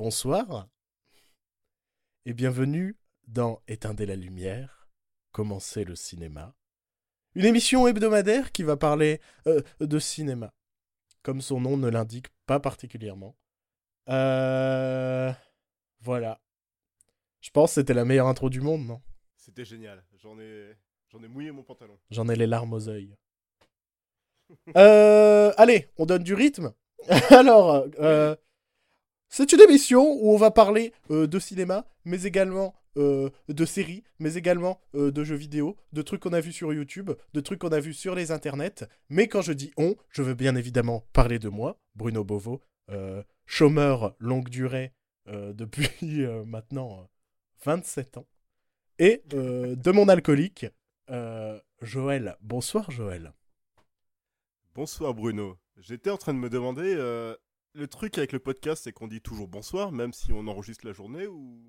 bonsoir et bienvenue dans Éteindre la lumière, commencer le cinéma. Une émission hebdomadaire qui va parler euh, de cinéma, comme son nom ne l'indique pas particulièrement. Euh... Voilà. Je pense que c'était la meilleure intro du monde, non? C'était génial. J'en ai... J'en ai mouillé mon pantalon. J'en ai les larmes aux yeux. euh, allez, on donne du rythme. Alors, euh, c'est une émission où on va parler euh, de cinéma, mais également euh, de séries, mais également euh, de jeux vidéo, de trucs qu'on a vus sur YouTube, de trucs qu'on a vus sur les internets. Mais quand je dis on, je veux bien évidemment parler de moi, Bruno euh, chômeur longue durée depuis maintenant euh, 27 ans, et de mon alcoolique, Joël. Bonsoir Joël. Bonsoir Bruno. J'étais en train de me demander, le truc avec le podcast, c'est qu'on dit toujours bonsoir, même si on enregistre la journée ou...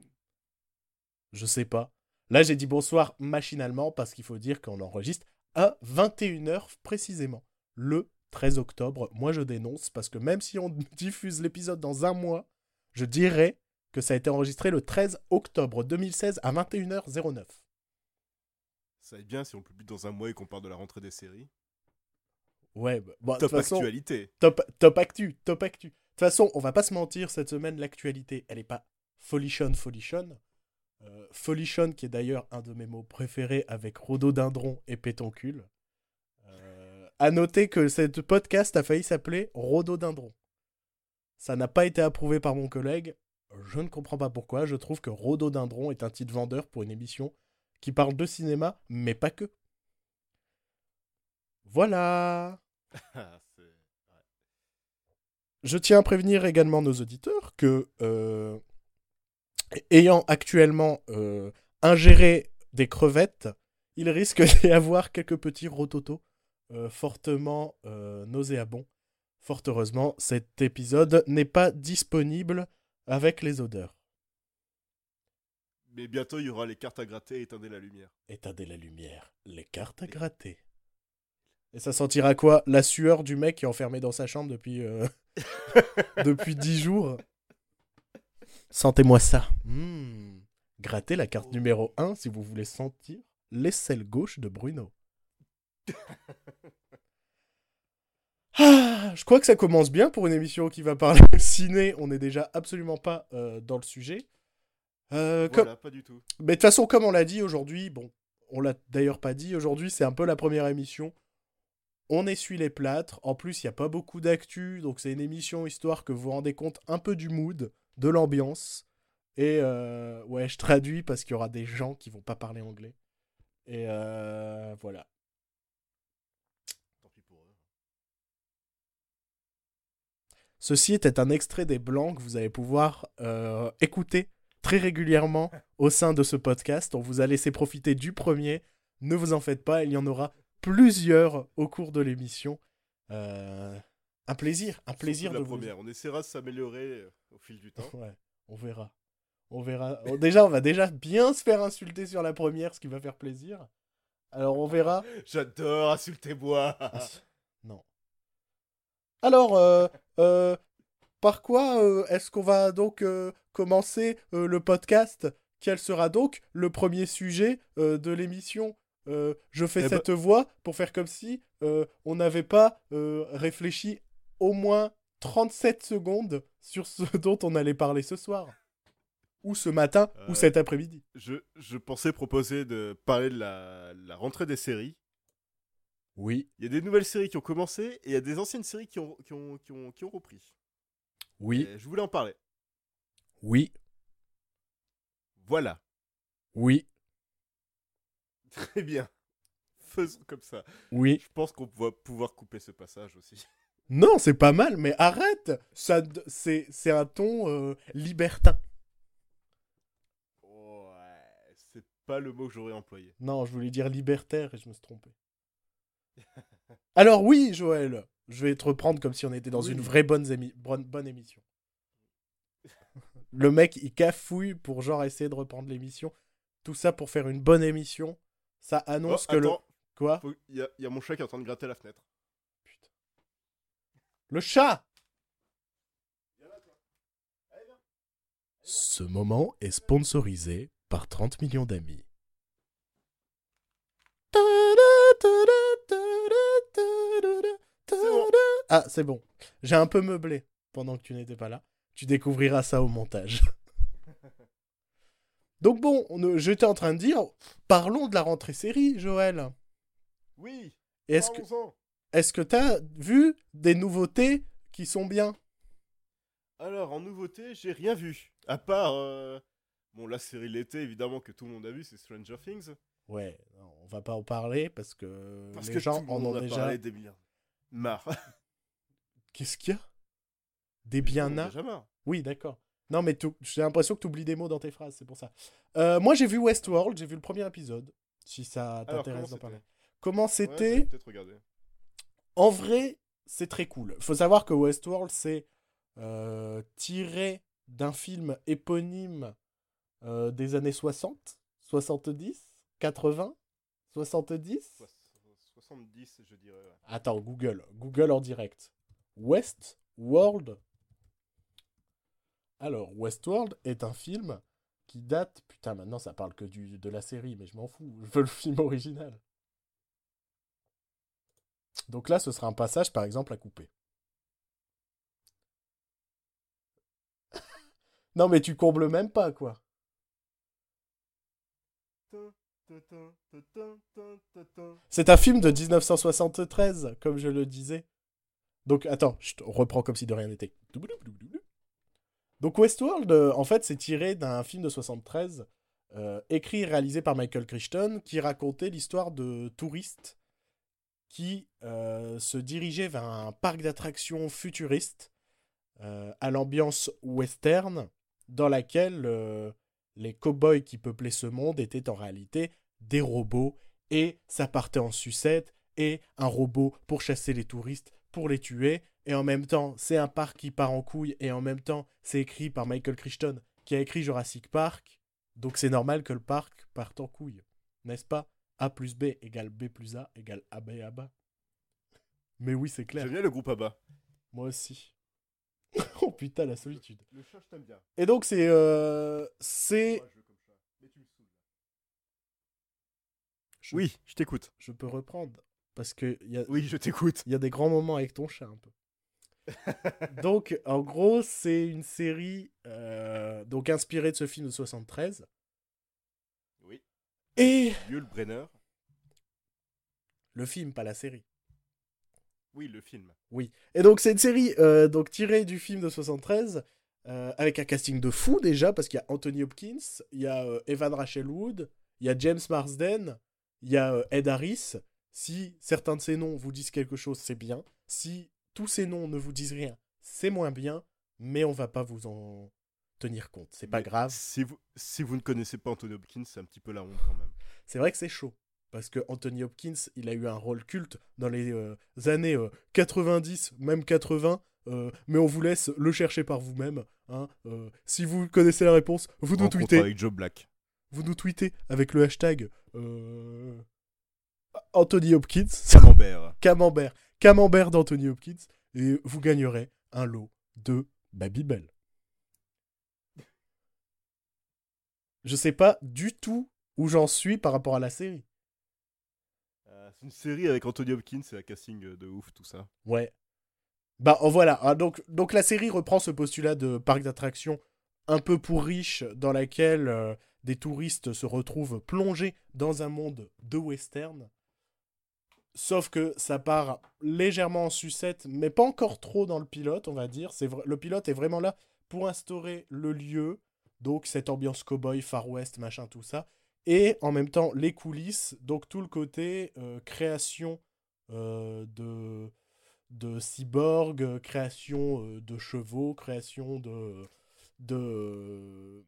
Je sais pas. Là, j'ai dit bonsoir machinalement parce qu'il faut dire qu'on enregistre à 21h précisément, le 13 octobre. Moi, je dénonce parce que même si on diffuse l'épisode dans un mois, je dirais que ça a été enregistré le 13 octobre 2016 à 21h09. Ça va être bien si on publie dans un mois et qu'on parle de la rentrée des séries. Ouais, bah, bon, de Top toute façon, actualité. top, top actu, top actu. Façon, on va pas se mentir, cette semaine, l'actualité, elle est pas folichonne, folichonne. Euh, folichonne, qui est d'ailleurs un de mes mots préférés avec rhododendron et pétoncule. Euh, à noter que cette podcast a failli s'appeler rhododendron. Ça n'a pas été approuvé par mon collègue. Je ne comprends pas pourquoi. Je trouve que rhododendron est un titre vendeur pour une émission qui parle de cinéma, mais pas que. Voilà. Je tiens à prévenir également nos auditeurs que, euh, ayant actuellement euh, ingéré des crevettes, il risque d'y avoir quelques petits rototos euh, fortement nauséabonds. Fort heureusement, cet épisode n'est pas disponible avec les odeurs. Mais bientôt, il y aura les cartes à gratter et éteindre la lumière. Éteindre la lumière, les cartes à gratter. Et ça sentira quoi La sueur du mec qui est enfermé dans sa chambre depuis, euh, depuis 10 jours? Sentez-moi ça. Hmm. Grattez la carte numéro 1 si vous voulez sentir l'aisselle gauche de Bruno. Ah, je crois que ça commence bien pour une émission qui va parler ciné. On n'est déjà absolument pas euh, dans le sujet. Euh, pas du tout. mais de toute façon, comme on l'a dit aujourd'hui, bon, on l'a d'ailleurs pas dit, aujourd'hui c'est un peu la première émission. On essuie les plâtres. En plus, il n'y a pas beaucoup d'actu, donc c'est une émission histoire que vous vous rendez compte un peu du mood, de l'ambiance. Et euh, ouais, je traduis parce qu'il y aura des gens qui vont pas parler anglais. Et euh, voilà. Ceci était un extrait des blancs que vous allez pouvoir euh, écouter très régulièrement au sein de ce podcast. On vous a laissé profiter du premier. Ne vous en faites pas, il y en aura plusieurs au cours de l'émission. Euh, un plaisir, un plaisir de la vous... première. On essaiera de s'améliorer euh, au fil du temps. Ouais, on verra. On verra. Déjà, on va déjà bien se faire insulter sur la première, ce qui va faire plaisir. Alors, on verra. J'adore insulter moi. Non. Alors, euh, euh, par quoi euh, est-ce qu'on va donc commencer le podcast? Quel sera donc le premier sujet de l'émission? Euh, Je fais Eh ben- cette voix pour faire comme si euh, on n'avait pas euh, réfléchi au moins 37 secondes sur ce dont on allait parler ce soir. Ou ce matin, ou cet après-midi. Je, je pensais proposer de parler de la, la rentrée des séries. Oui, Il y a des nouvelles séries qui ont commencé et il y a des anciennes séries qui ont, qui ont, qui ont, qui ont repris. oui, Et je voulais en parler. oui, Voilà. oui, Très bien. Faisons comme ça. oui. Je pense qu'on va pouvoir couper ce passage aussi. Non, c'est pas mal, mais arrête Ça, c'est, c'est un ton euh, libertin. Ouais, c'est pas le mot que j'aurais employé. Non, je voulais dire libertaire et je me suis trompé. Alors oui, Joël, je vais te reprendre comme si on était dans Oui. une vraie bonne, émi- bonne, bonne émission. Le mec, il cafouille pour genre essayer de reprendre l'émission. Tout ça pour faire une bonne émission. Ça annonce Oh, que le... Quoi faut- il y, a- il y a mon chat qui est en train de gratter la fenêtre. Putain. Le chat Ce moment est sponsorisé par 30 millions d'amis. Ah, c'est bon. J'ai un peu meublé pendant que tu n'étais pas là. Tu découvriras ça au montage. Donc bon, on- j'étais en train de dire, parlons de la rentrée série, Joël. Oui, Est-ce que est-ce que t'as vu des nouveautés qui sont bien? Alors, en nouveauté, j'ai rien vu. À part. euh, Bon, la série l'été, évidemment, que tout le monde a vu, c'est Stranger Things. Ouais, non, on va pas en parler parce que Parce les que gens en ont déjà. parlé des milliards. Marre. Qu'est-ce qu'il y a? Des bien. Oui, d'accord. Non, mais tout- j'ai l'impression que tu oublies des mots dans tes phrases, c'est pour ça. Euh, moi, j'ai vu Westworld, j'ai vu le premier épisode, si ça t'intéresse d'en parler. Comment Ouais, c'était regardé. En vrai, c'est très cool. faut savoir que Westworld, c'est euh, tiré d'un film éponyme euh, des années 60, 70, 80, 70. Soix- 70, je dirais. ouais. Attends, Google. Google en direct. Westworld. Alors, Westworld est un film qui date. Putain, maintenant ça parle que du, de la série, mais je m'en fous. Je veux le film original. Donc là, ce sera un passage, par exemple, à couper. non, mais tu combles même pas, quoi. C'est un film de 1973, comme je le disais. Donc, attends, je reprends comme si de rien n'était. Donc, Westworld, euh, en fait, c'est tiré d'un film de 73, euh, écrit et réalisé par Michael Crichton, qui racontait l'histoire de touristes qui euh, se dirigeaient vers un parc d'attractions futuriste à l'ambiance western, dans laquelle les cow-boys qui peuplaient ce monde étaient en réalité des robots et ça partait en sucette et un robot pour chasser les touristes, pour les tuer et en même temps c'est un parc qui part en couille et en même temps c'est écrit par Michael Crichton qui a écrit Jurassic Park donc c'est normal que le parc parte en couille n'est-ce pas? A plus B égale B plus A égale AB à bas mais oui c'est clair. J'aime bien le groupe ABBA. moi aussi. Oh putain la solitude. Le chat, je t'aime bien. et donc c'est euh, c'est Oui, je t'écoute. je peux reprendre parce que y a, Oui, je t'écoute. Il y a des grands moments avec ton chat un peu. donc, en gros, c'est une série euh, donc inspirée de ce film de 73. Oui. Et Yul Brenner. le film, pas la série. Oui, le film. Et donc, c'est une série euh, donc tirée du film de 73 euh, avec un casting de fou déjà parce qu'il y a Anthony Hopkins, il y a euh, Evan Rachel Wood, il y a James Marsden, il y a Ed Harris. Si certains de ces noms vous disent quelque chose, c'est bien. Si tous ces noms ne vous disent rien, c'est moins bien. Mais on va pas vous en tenir compte. C'est pas grave. Si vous, si vous ne connaissez pas Anthony Hopkins, c'est un petit peu la honte quand même. C'est vrai que c'est chaud. Parce que Anthony Hopkins, il a eu un rôle culte dans les euh, années euh, 90, même 80. euh, mais on vous laisse le chercher par vous-même. hein. Euh, si vous connaissez la réponse, vous nous Rencontre tweetez. avec Joe Black. Vous nous tweetez avec le hashtag euh, Anthony Hopkins, Camembert. camembert, camembert d'Anthony Hopkins, et vous gagnerez un lot de Babybel. Je sais pas du tout où j'en suis par rapport à la série. Euh, c'est une série avec Anthony Hopkins et un casting euh, de ouf, tout ça. Ouais. Bah oh, voilà, Ah, donc, donc la série reprend ce postulat de parc d'attractions un peu pour riches dans laquelle euh, des touristes se retrouvent plongés dans un monde de western. Sauf que ça part légèrement en sucette, mais pas encore trop dans le pilote, on va dire. C'est le pilote est vraiment là pour instaurer le lieu, donc cette ambiance cowboy, Far West, machin, tout ça. Et en même temps, les coulisses, donc tout le côté euh, création euh, de, de cyborgs, euh, création de chevaux, création de de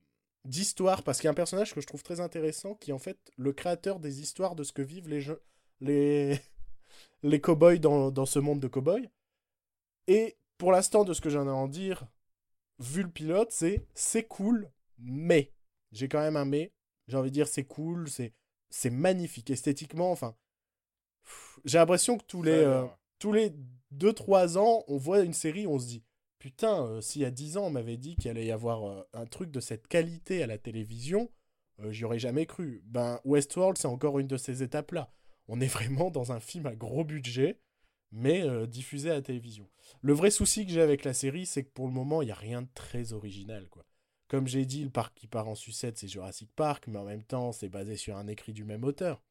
d'histoires parce qu'il y a un personnage que je trouve très intéressant qui est en fait le créateur des histoires de ce que vivent les jeux, les les cowboys dans, dans ce monde de cowboys. Et pour l'instant de ce que j'en ai à en dire, vu le pilote, c'est c'est cool, mais j'ai quand même un mais. J'ai envie de dire c'est cool, c'est c'est magnifique esthétiquement. Enfin, j'ai l'impression que tous les euh, tous les 2-3 ans, on voit une série, on se dit putain, euh, s'il y a 10 ans on m'avait dit qu'il allait y avoir euh, un truc de cette qualité à la télévision, j'y aurais jamais cru. Ben, Westworld, c'est encore une de ces étapes-là. On est vraiment dans un film à gros budget, mais euh, diffusé à la télévision. Le vrai souci que j'ai avec la série, c'est que pour le moment, il n'y a rien de très original. Comme j'ai dit, le parc qui part en sucette, c'est Jurassic Park, mais en même temps, c'est basé sur un écrit du même auteur.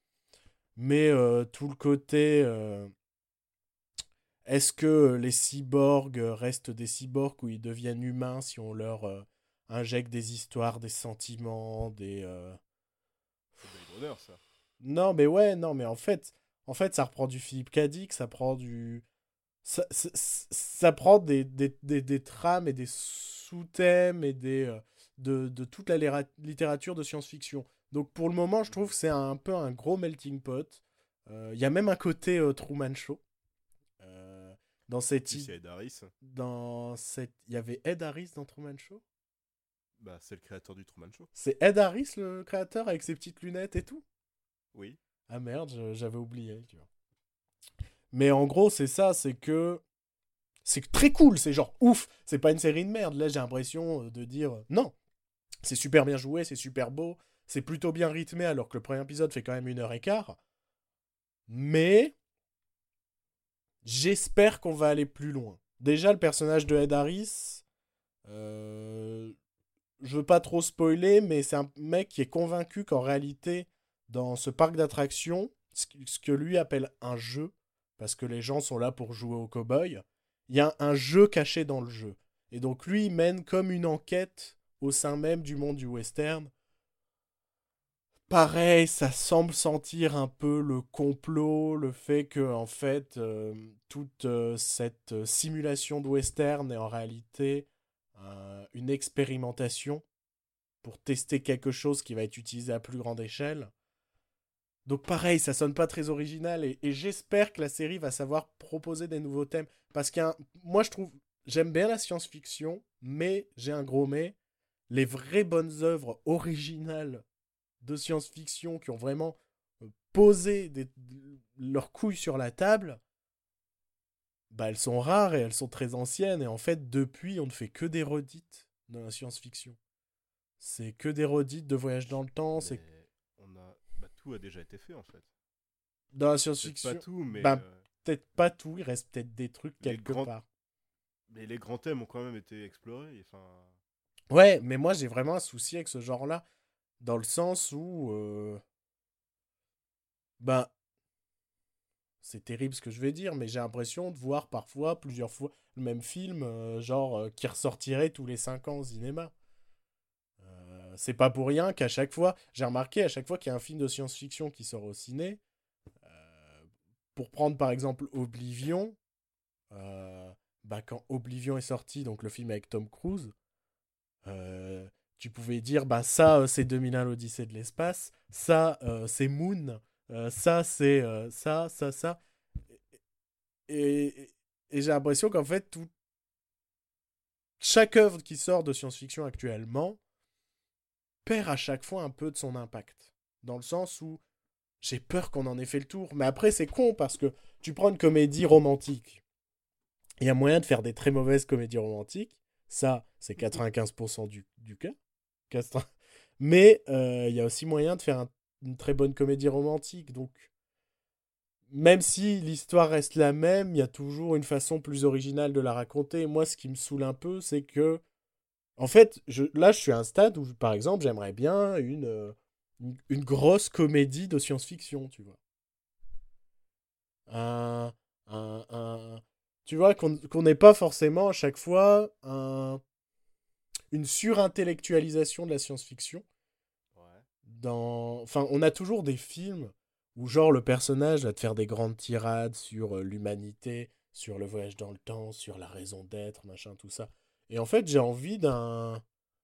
Mais euh, tout le côté... euh, est-ce que les cyborgs restent des cyborgs ou ils deviennent humains si on leur injecte des histoires, des sentiments, des... ça. Non, mais ouais, non, mais en fait, en fait, ça reprend du Philippe Cadic, ça prend du... Ça, ça, ça prend des, des, des, des trames et des sous-thèmes et des, euh, de, de toute la littérature de science-fiction. Donc pour le moment, je trouve que c'est un, peu un gros melting pot. Euh, Il y a même un côté euh, Truman Show. Euh, dans cette... Si i- c'est Ed Harris, Dans cette... Il y avait Ed Harris dans Truman Show? Bah, c'est le créateur du Truman Show. C'est Ed Harris le créateur avec ses petites lunettes et tout? Oui. Ah merde, j'avais oublié, tu vois. Mais en gros, c'est ça, c'est que c'est très cool, c'est genre ouf, c'est pas une série de merde. Là, j'ai l'impression euh, de dire euh, non, c'est super bien joué, c'est super beau, c'est plutôt bien rythmé alors que le premier épisode fait quand même une heure et quart. Mais j'espère qu'on va aller plus loin. Déjà, le personnage de Ed Harris, euh, je veux pas trop spoiler, mais c'est un mec qui est convaincu qu'en réalité, dans ce parc d'attractions, ce que- lui appelle un jeu, parce que les gens sont là pour jouer au cow-boy, il y a un jeu caché dans le jeu. Et donc lui, il mène comme une enquête au sein même du monde du western. Pareil, ça semble sentir un peu le complot, le fait que en fait euh, toute euh, cette euh, simulation de western est en réalité une expérimentation pour tester quelque chose qui va être utilisé à plus grande échelle. Donc pareil, ça sonne pas très original et, j'espère que la série va savoir proposer des nouveaux thèmes. Parce que moi je trouve, j'aime bien la science-fiction, mais j'ai un gros mais, les vraies bonnes œuvres originales de science-fiction qui ont vraiment euh, posé leurs couilles sur la table, bah elles sont rares et elles sont très anciennes. Et en fait, depuis, on ne fait que des redites dans la science-fiction. C'est que des redites de voyage dans le temps. C'est Mais on a... bah, tout a déjà été fait, en fait. dans la Peut-être science-fiction. pas tout, mais... Bah, euh, Peut-être pas tout, il reste peut-être des trucs Les quelque grands- part. Mais les grands thèmes ont quand même été explorés. Enfin, Ouais, mais moi j'ai vraiment un souci avec ce genre-là, dans le sens où, euh, ben, c'est terrible ce que je vais dire, mais j'ai l'impression de voir parfois plusieurs fois le même film, euh, genre qui ressortirait tous les 5 ans au cinéma. C'est pas pour rien qu'à chaque fois, j'ai remarqué à chaque fois qu'il y a un film de science-fiction qui sort au ciné, euh, pour prendre par exemple Oblivion, euh, bah, quand Oblivion est sorti, donc le film avec Tom Cruise, euh, tu pouvais dire, bah ça c'est 2001 l'Odyssée de l'espace, ça c'est Moon, ça c'est ça, ça, ça. Et, et- et j'ai l'impression qu'en fait, tout... chaque œuvre qui sort de science-fiction actuellement perd à chaque fois un peu de son impact. Dans le sens où j'ai peur qu'on en ait fait le tour. Mais après, c'est con parce que tu prends une comédie romantique. Il y a moyen de faire des très mauvaises comédies romantiques. Ça, c'est 95% du, du cas. 80. Mais euh, il y a aussi moyen de faire un- une très bonne comédie romantique. Donc, même si l'histoire reste la même, il y a toujours une façon plus originale de la raconter. Moi, ce qui me saoule un peu, c'est que, en fait, je, là, je suis à un stade où, par exemple, j'aimerais bien une, euh, une, une grosse comédie de science-fiction, tu vois. Un, un, un- tu vois, qu'on qu'on n'ait pas forcément à chaque fois un, une surintellectualisation de la science-fiction. ouais. Dans... Enfin, on a toujours des films où, genre, le personnage va te faire des grandes tirades sur euh, l'humanité, sur le voyage dans le temps, sur la raison d'être, machin, tout ça. Et en fait, j'ai envie d'un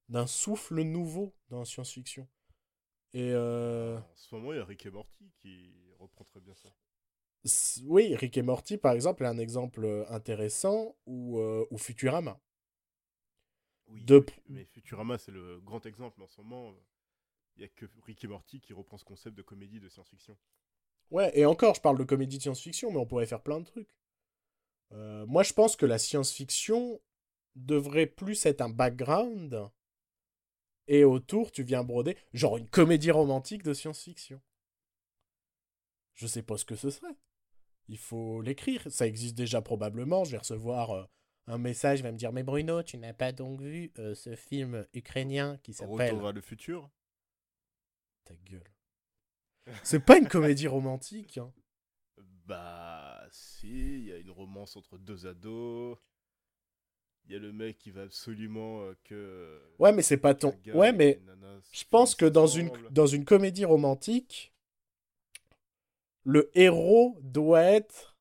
d'un souffle nouveau dans la science-fiction. Et euh, En ce moment, il y a Rick et Morty qui reprend très bien ça. oui, Rick et Morty, par exemple, est un exemple euh, intéressant, ou, euh, ou Futurama. Oui, De- mais, Futurama, c'est le grand exemple en ce moment. Il y a que Rick et Morty qui reprend ce concept de comédie de science-fiction. Ouais, et encore, je parle de comédie de science-fiction, mais on pourrait faire plein de trucs. Euh, moi, je pense que la science-fiction devrait plus être un background et autour tu viens broder genre une comédie romantique de science-fiction. Je sais pas ce que ce serait. Il faut l'écrire. Ça existe déjà probablement. Je vais recevoir euh, un message, il va me dire Mais Bruno, tu n'as pas donc vu euh, ce film ukrainien qui s'appelle. Retour vers le futur Ta gueule. C'est pas une comédie romantique. Hein. Bah, si, il y a une romance entre deux ados. Il y a le mec qui va absolument euh, que. Ouais, mais c'est pas ton. Ouais, mais je pense que dans une, dans une comédie romantique, le héros doit être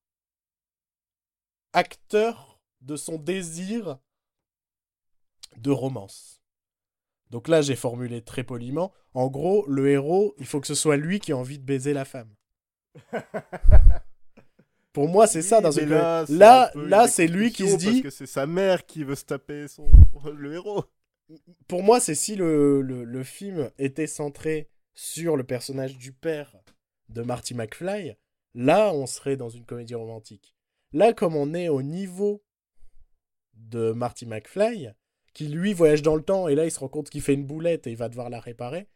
acteur de son désir de romance. Donc là, j'ai formulé très poliment. En gros, le héros, il faut que ce soit lui qui a envie de baiser la femme. Pour moi, c'est ça dans une là, Là, là, c'est lui qui se dit. Parce que c'est sa mère qui veut se taper son... le héros. Pour moi, c'est si le, le, le film était centré sur le personnage du père de Marty McFly, là, on serait dans une comédie romantique. Là, comme on est au niveau de Marty McFly, qui lui voyage dans le temps et là, il se rend compte qu'il fait une boulette et il va devoir la réparer,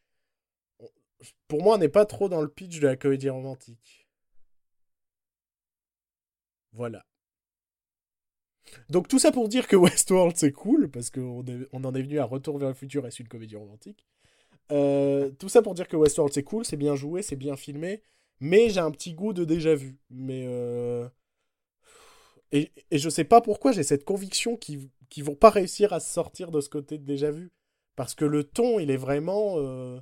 pour moi, on n'est pas trop dans le pitch de la comédie romantique. Voilà. Donc tout ça pour dire que Westworld c'est cool, parce qu'on on en est venu à Retour vers le futur et c'est une comédie romantique? Euh, tout ça pour dire que Westworld c'est cool, c'est bien joué, c'est bien filmé, mais j'ai un petit goût de déjà vu. Mais euh, et, et je sais pas pourquoi j'ai cette conviction qu'ils qu'ils vont pas réussir à sortir de ce côté de déjà vu. Parce que le ton, il est vraiment... euh,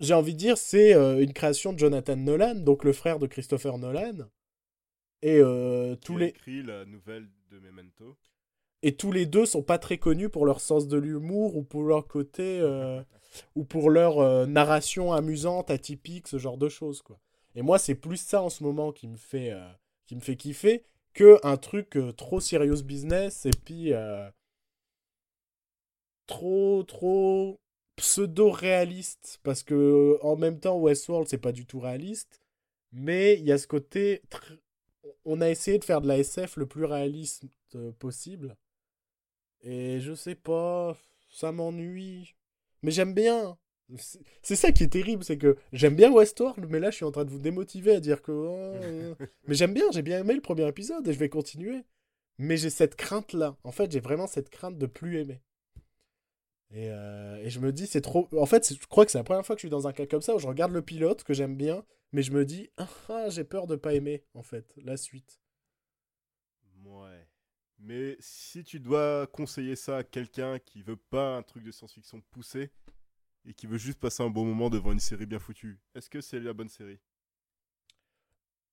J'ai envie de dire, c'est une création de Jonathan Nolan, donc le frère de Christopher Nolan. Et euh, tous les... écrit la nouvelle de Memento. Et tous les deux sont pas très connus pour leur sens de l'humour ou pour leur côté euh, ou pour leur euh, narration amusante, atypique, ce genre de choses quoi. Et moi c'est plus ça en ce moment qui me fait qui me fait kiffer que un truc trop serious business et puis trop trop pseudo réaliste parce que en même temps Westworld c'est pas du tout réaliste mais il y a ce côté tr- on a essayé de faire de la SF le plus réaliste euh, possible et je sais pas, ça m'ennuie. Mais j'aime bien. C'est ça qui est terrible, c'est que j'aime bien Westworld, mais là je suis en train de vous démotiver à dire que. oh, mais j'aime bien, j'ai bien aimé le premier épisode et je vais continuer. Mais j'ai cette crainte-là. En fait, j'ai vraiment cette crainte de plus aimer. Et, euh, et je me dis, c'est trop. En fait, je crois que c'est la première fois que je suis dans un cas comme ça où je regarde le pilote que j'aime bien, mais je me dis, ah, ah, j'ai peur de pas aimer, en fait, la suite. Ouais. Mais si tu dois conseiller ça à quelqu'un qui veut pas un truc de science-fiction poussé et qui veut juste passer un bon moment devant une série bien foutue, est-ce que c'est la bonne série?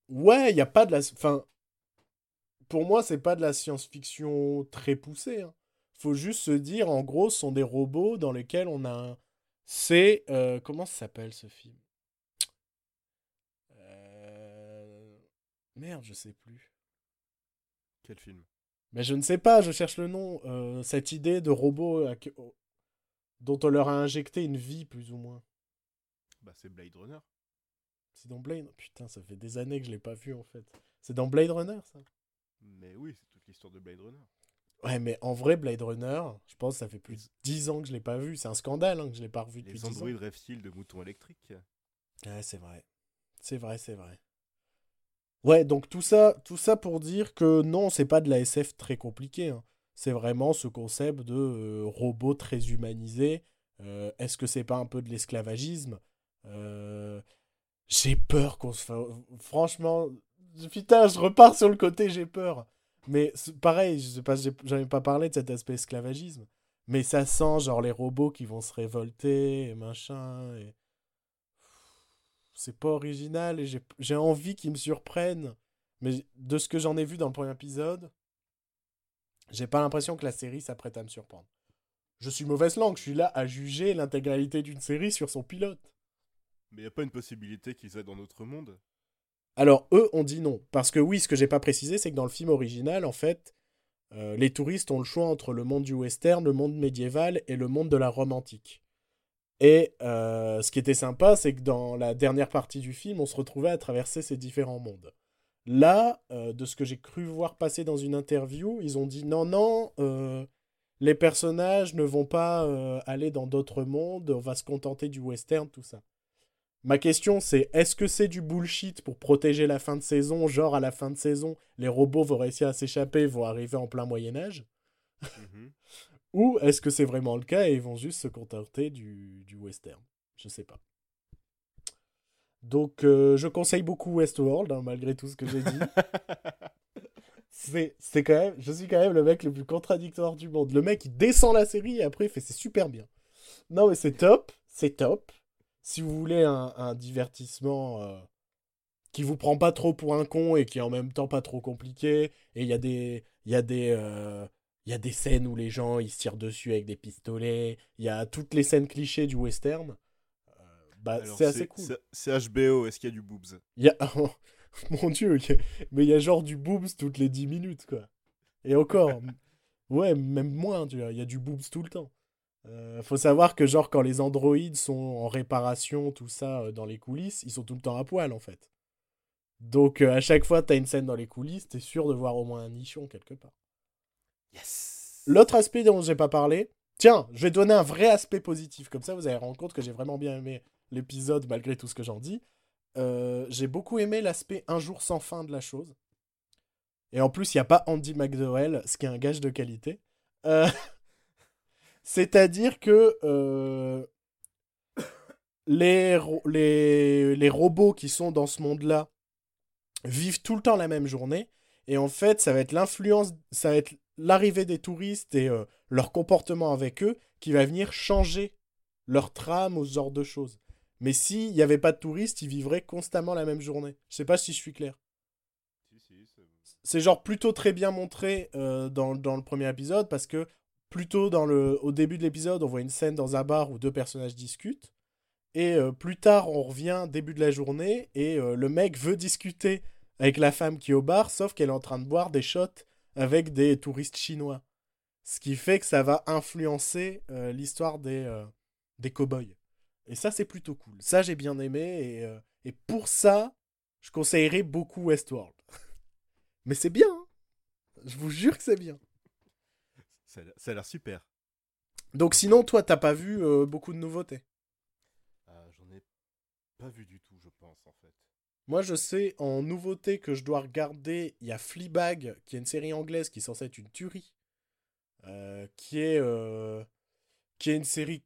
Ouais, il n'y a pas de la. Enfin, pour moi, c'est pas de la science-fiction très poussée. hein. Faut juste se dire, en gros, ce sont des robots dans lesquels on a un. C'est. euh, comment ça s'appelle ce film? Euh, Merde, je sais plus. Quel film? Mais je ne sais pas, je cherche le nom. Euh, cette idée de robot à que- dont on leur a injecté une vie, plus ou moins. Bah c'est Blade Runner. C'est dans Blade. Putain, ça fait des années que je l'ai pas vu en fait. C'est dans Blade Runner, ça? Mais oui, c'est toute l'histoire de Blade Runner. Ouais, mais en vrai, Blade Runner, je pense que ça fait plus de 10 ans que je l'ai pas vu. C'est un scandale hein, que je l'ai pas revu depuis Les 10 ans. androïdes rêvent-ils de moutons électriques Ouais, c'est vrai. C'est vrai, c'est vrai. Ouais, donc tout ça, tout ça pour dire que non, c'est pas de la SF très compliqué. hein. C'est vraiment ce concept de euh, robot très humanisé. Euh, Est-ce que c'est pas un peu de l'esclavagisme? Euh, J'ai peur qu'on se Franchement, putain, je repars sur le côté j'ai peur. Mais pareil, je sais pas, parlé de cet aspect esclavagisme. Mais ça sent genre les robots qui vont se révolter et machin. C'est pas original et j'ai- j'ai envie qu'ils me surprennent. Mais de ce que j'en ai vu dans le premier épisode, j'ai pas l'impression que la série s'apprête à me surprendre. Je suis mauvaise langue, je suis là à juger l'intégralité d'une série sur son pilote. Mais y a pas une possibilité qu'ils aient dans notre monde Alors eux ont dit non. Parce que oui, ce que j'ai pas précisé, c'est que dans le film original, en fait, euh, les touristes ont le choix entre le monde du western, le monde médiéval et le monde de la Rome antique. Et euh, ce qui était sympa, c'est que dans la dernière partie du film, on se retrouvait à traverser ces différents mondes. Là, euh, de ce que j'ai cru voir passer dans une interview, ils ont dit non, non, les personnages ne vont pas aller dans d'autres mondes, on va se contenter du western, tout ça. Ma question c'est est-ce que c'est du bullshit pour protéger la fin de saison Genre à la fin de saison, les robots vont réussir à s'échapper, vont arriver en plein Moyen Âge Mhm. Ou est-ce que c'est vraiment le cas et ils vont juste se contenter du, du western? Je sais pas. Donc euh, je conseille beaucoup Westworld, hein, malgré tout ce que j'ai dit. C'est c'est quand même, je suis quand même le mec le plus contradictoire du monde. Le mec il descend la série et après il fait c'est super bien. Non mais c'est top, c'est top. Si vous voulez un, un divertissement euh, qui vous prend pas trop pour un con et qui est en même temps pas trop compliqué, et il y a des, il y a des, euh, il y a des scènes où les gens ils se tirent dessus avec des pistolets, il y a toutes les scènes clichés du western. Euh, bah c'est assez cool. c'est- HBO, est-ce qu'il y a du boobs? Il y a... Mon dieu, mais il y a genre du boobs toutes les 10 minutes, quoi. Et encore, ouais, même moins, tu vois, il y a du boobs tout le temps. Euh, faut savoir que genre quand les androïdes sont en réparation, tout ça, euh, dans les coulisses, ils sont tout le temps à poil, en fait. Donc euh, à chaque fois t'as une scène dans les coulisses, t'es sûr de voir au moins un nichon quelque part. Yes L'autre aspect dont j'ai pas parlé, tiens, je vais donner un vrai aspect positif, comme ça vous allez rendre compte que j'ai vraiment bien aimé l'épisode malgré tout ce que j'en dis. J'ai beaucoup aimé l'aspect un jour sans fin de la chose. Et en plus, il n'y a pas Andy McDowell, ce qui est un gage de qualité. Euh, C'est-à-dire que euh, les, ro- les, les robots qui sont dans ce monde-là vivent tout le temps la même journée. Et en fait, ça va être l'influence, ça va être l'arrivée des touristes et euh, leur comportement avec eux qui va venir changer leur trame ou ce genre de choses. Mais s'il n'y avait pas de touristes, ils vivraient constamment la même journée. Je sais pas si je suis clair. Si, si, c'est- genre plutôt très bien montré euh, dans, dans le premier épisode parce que plutôt dans le, au début de l'épisode, on voit une scène dans un bar où deux personnages discutent. Et euh, plus tard, on revient début de la journée et euh, le mec veut discuter avec la femme qui est au bar, sauf qu'elle est en train de boire des shots avec des touristes chinois. Ce qui fait que ça va influencer euh, l'histoire des, cow-boys. Et ça, c'est plutôt cool. Ça, j'ai bien aimé. Et, et pour ça, je conseillerais beaucoup Westworld. Mais c'est bien. hein. Je vous jure que c'est bien. Ça a l'air- ça a l'air super. Donc sinon, toi, t'as pas vu euh, beaucoup de nouveautés? Ah, J'en ai pas vu du tout, je pense, en fait. Moi, je sais, en nouveauté que je dois regarder, il y a Fleabag, qui est une série anglaise qui est censée être une tuerie. Euh, qui, est, euh, qui est une série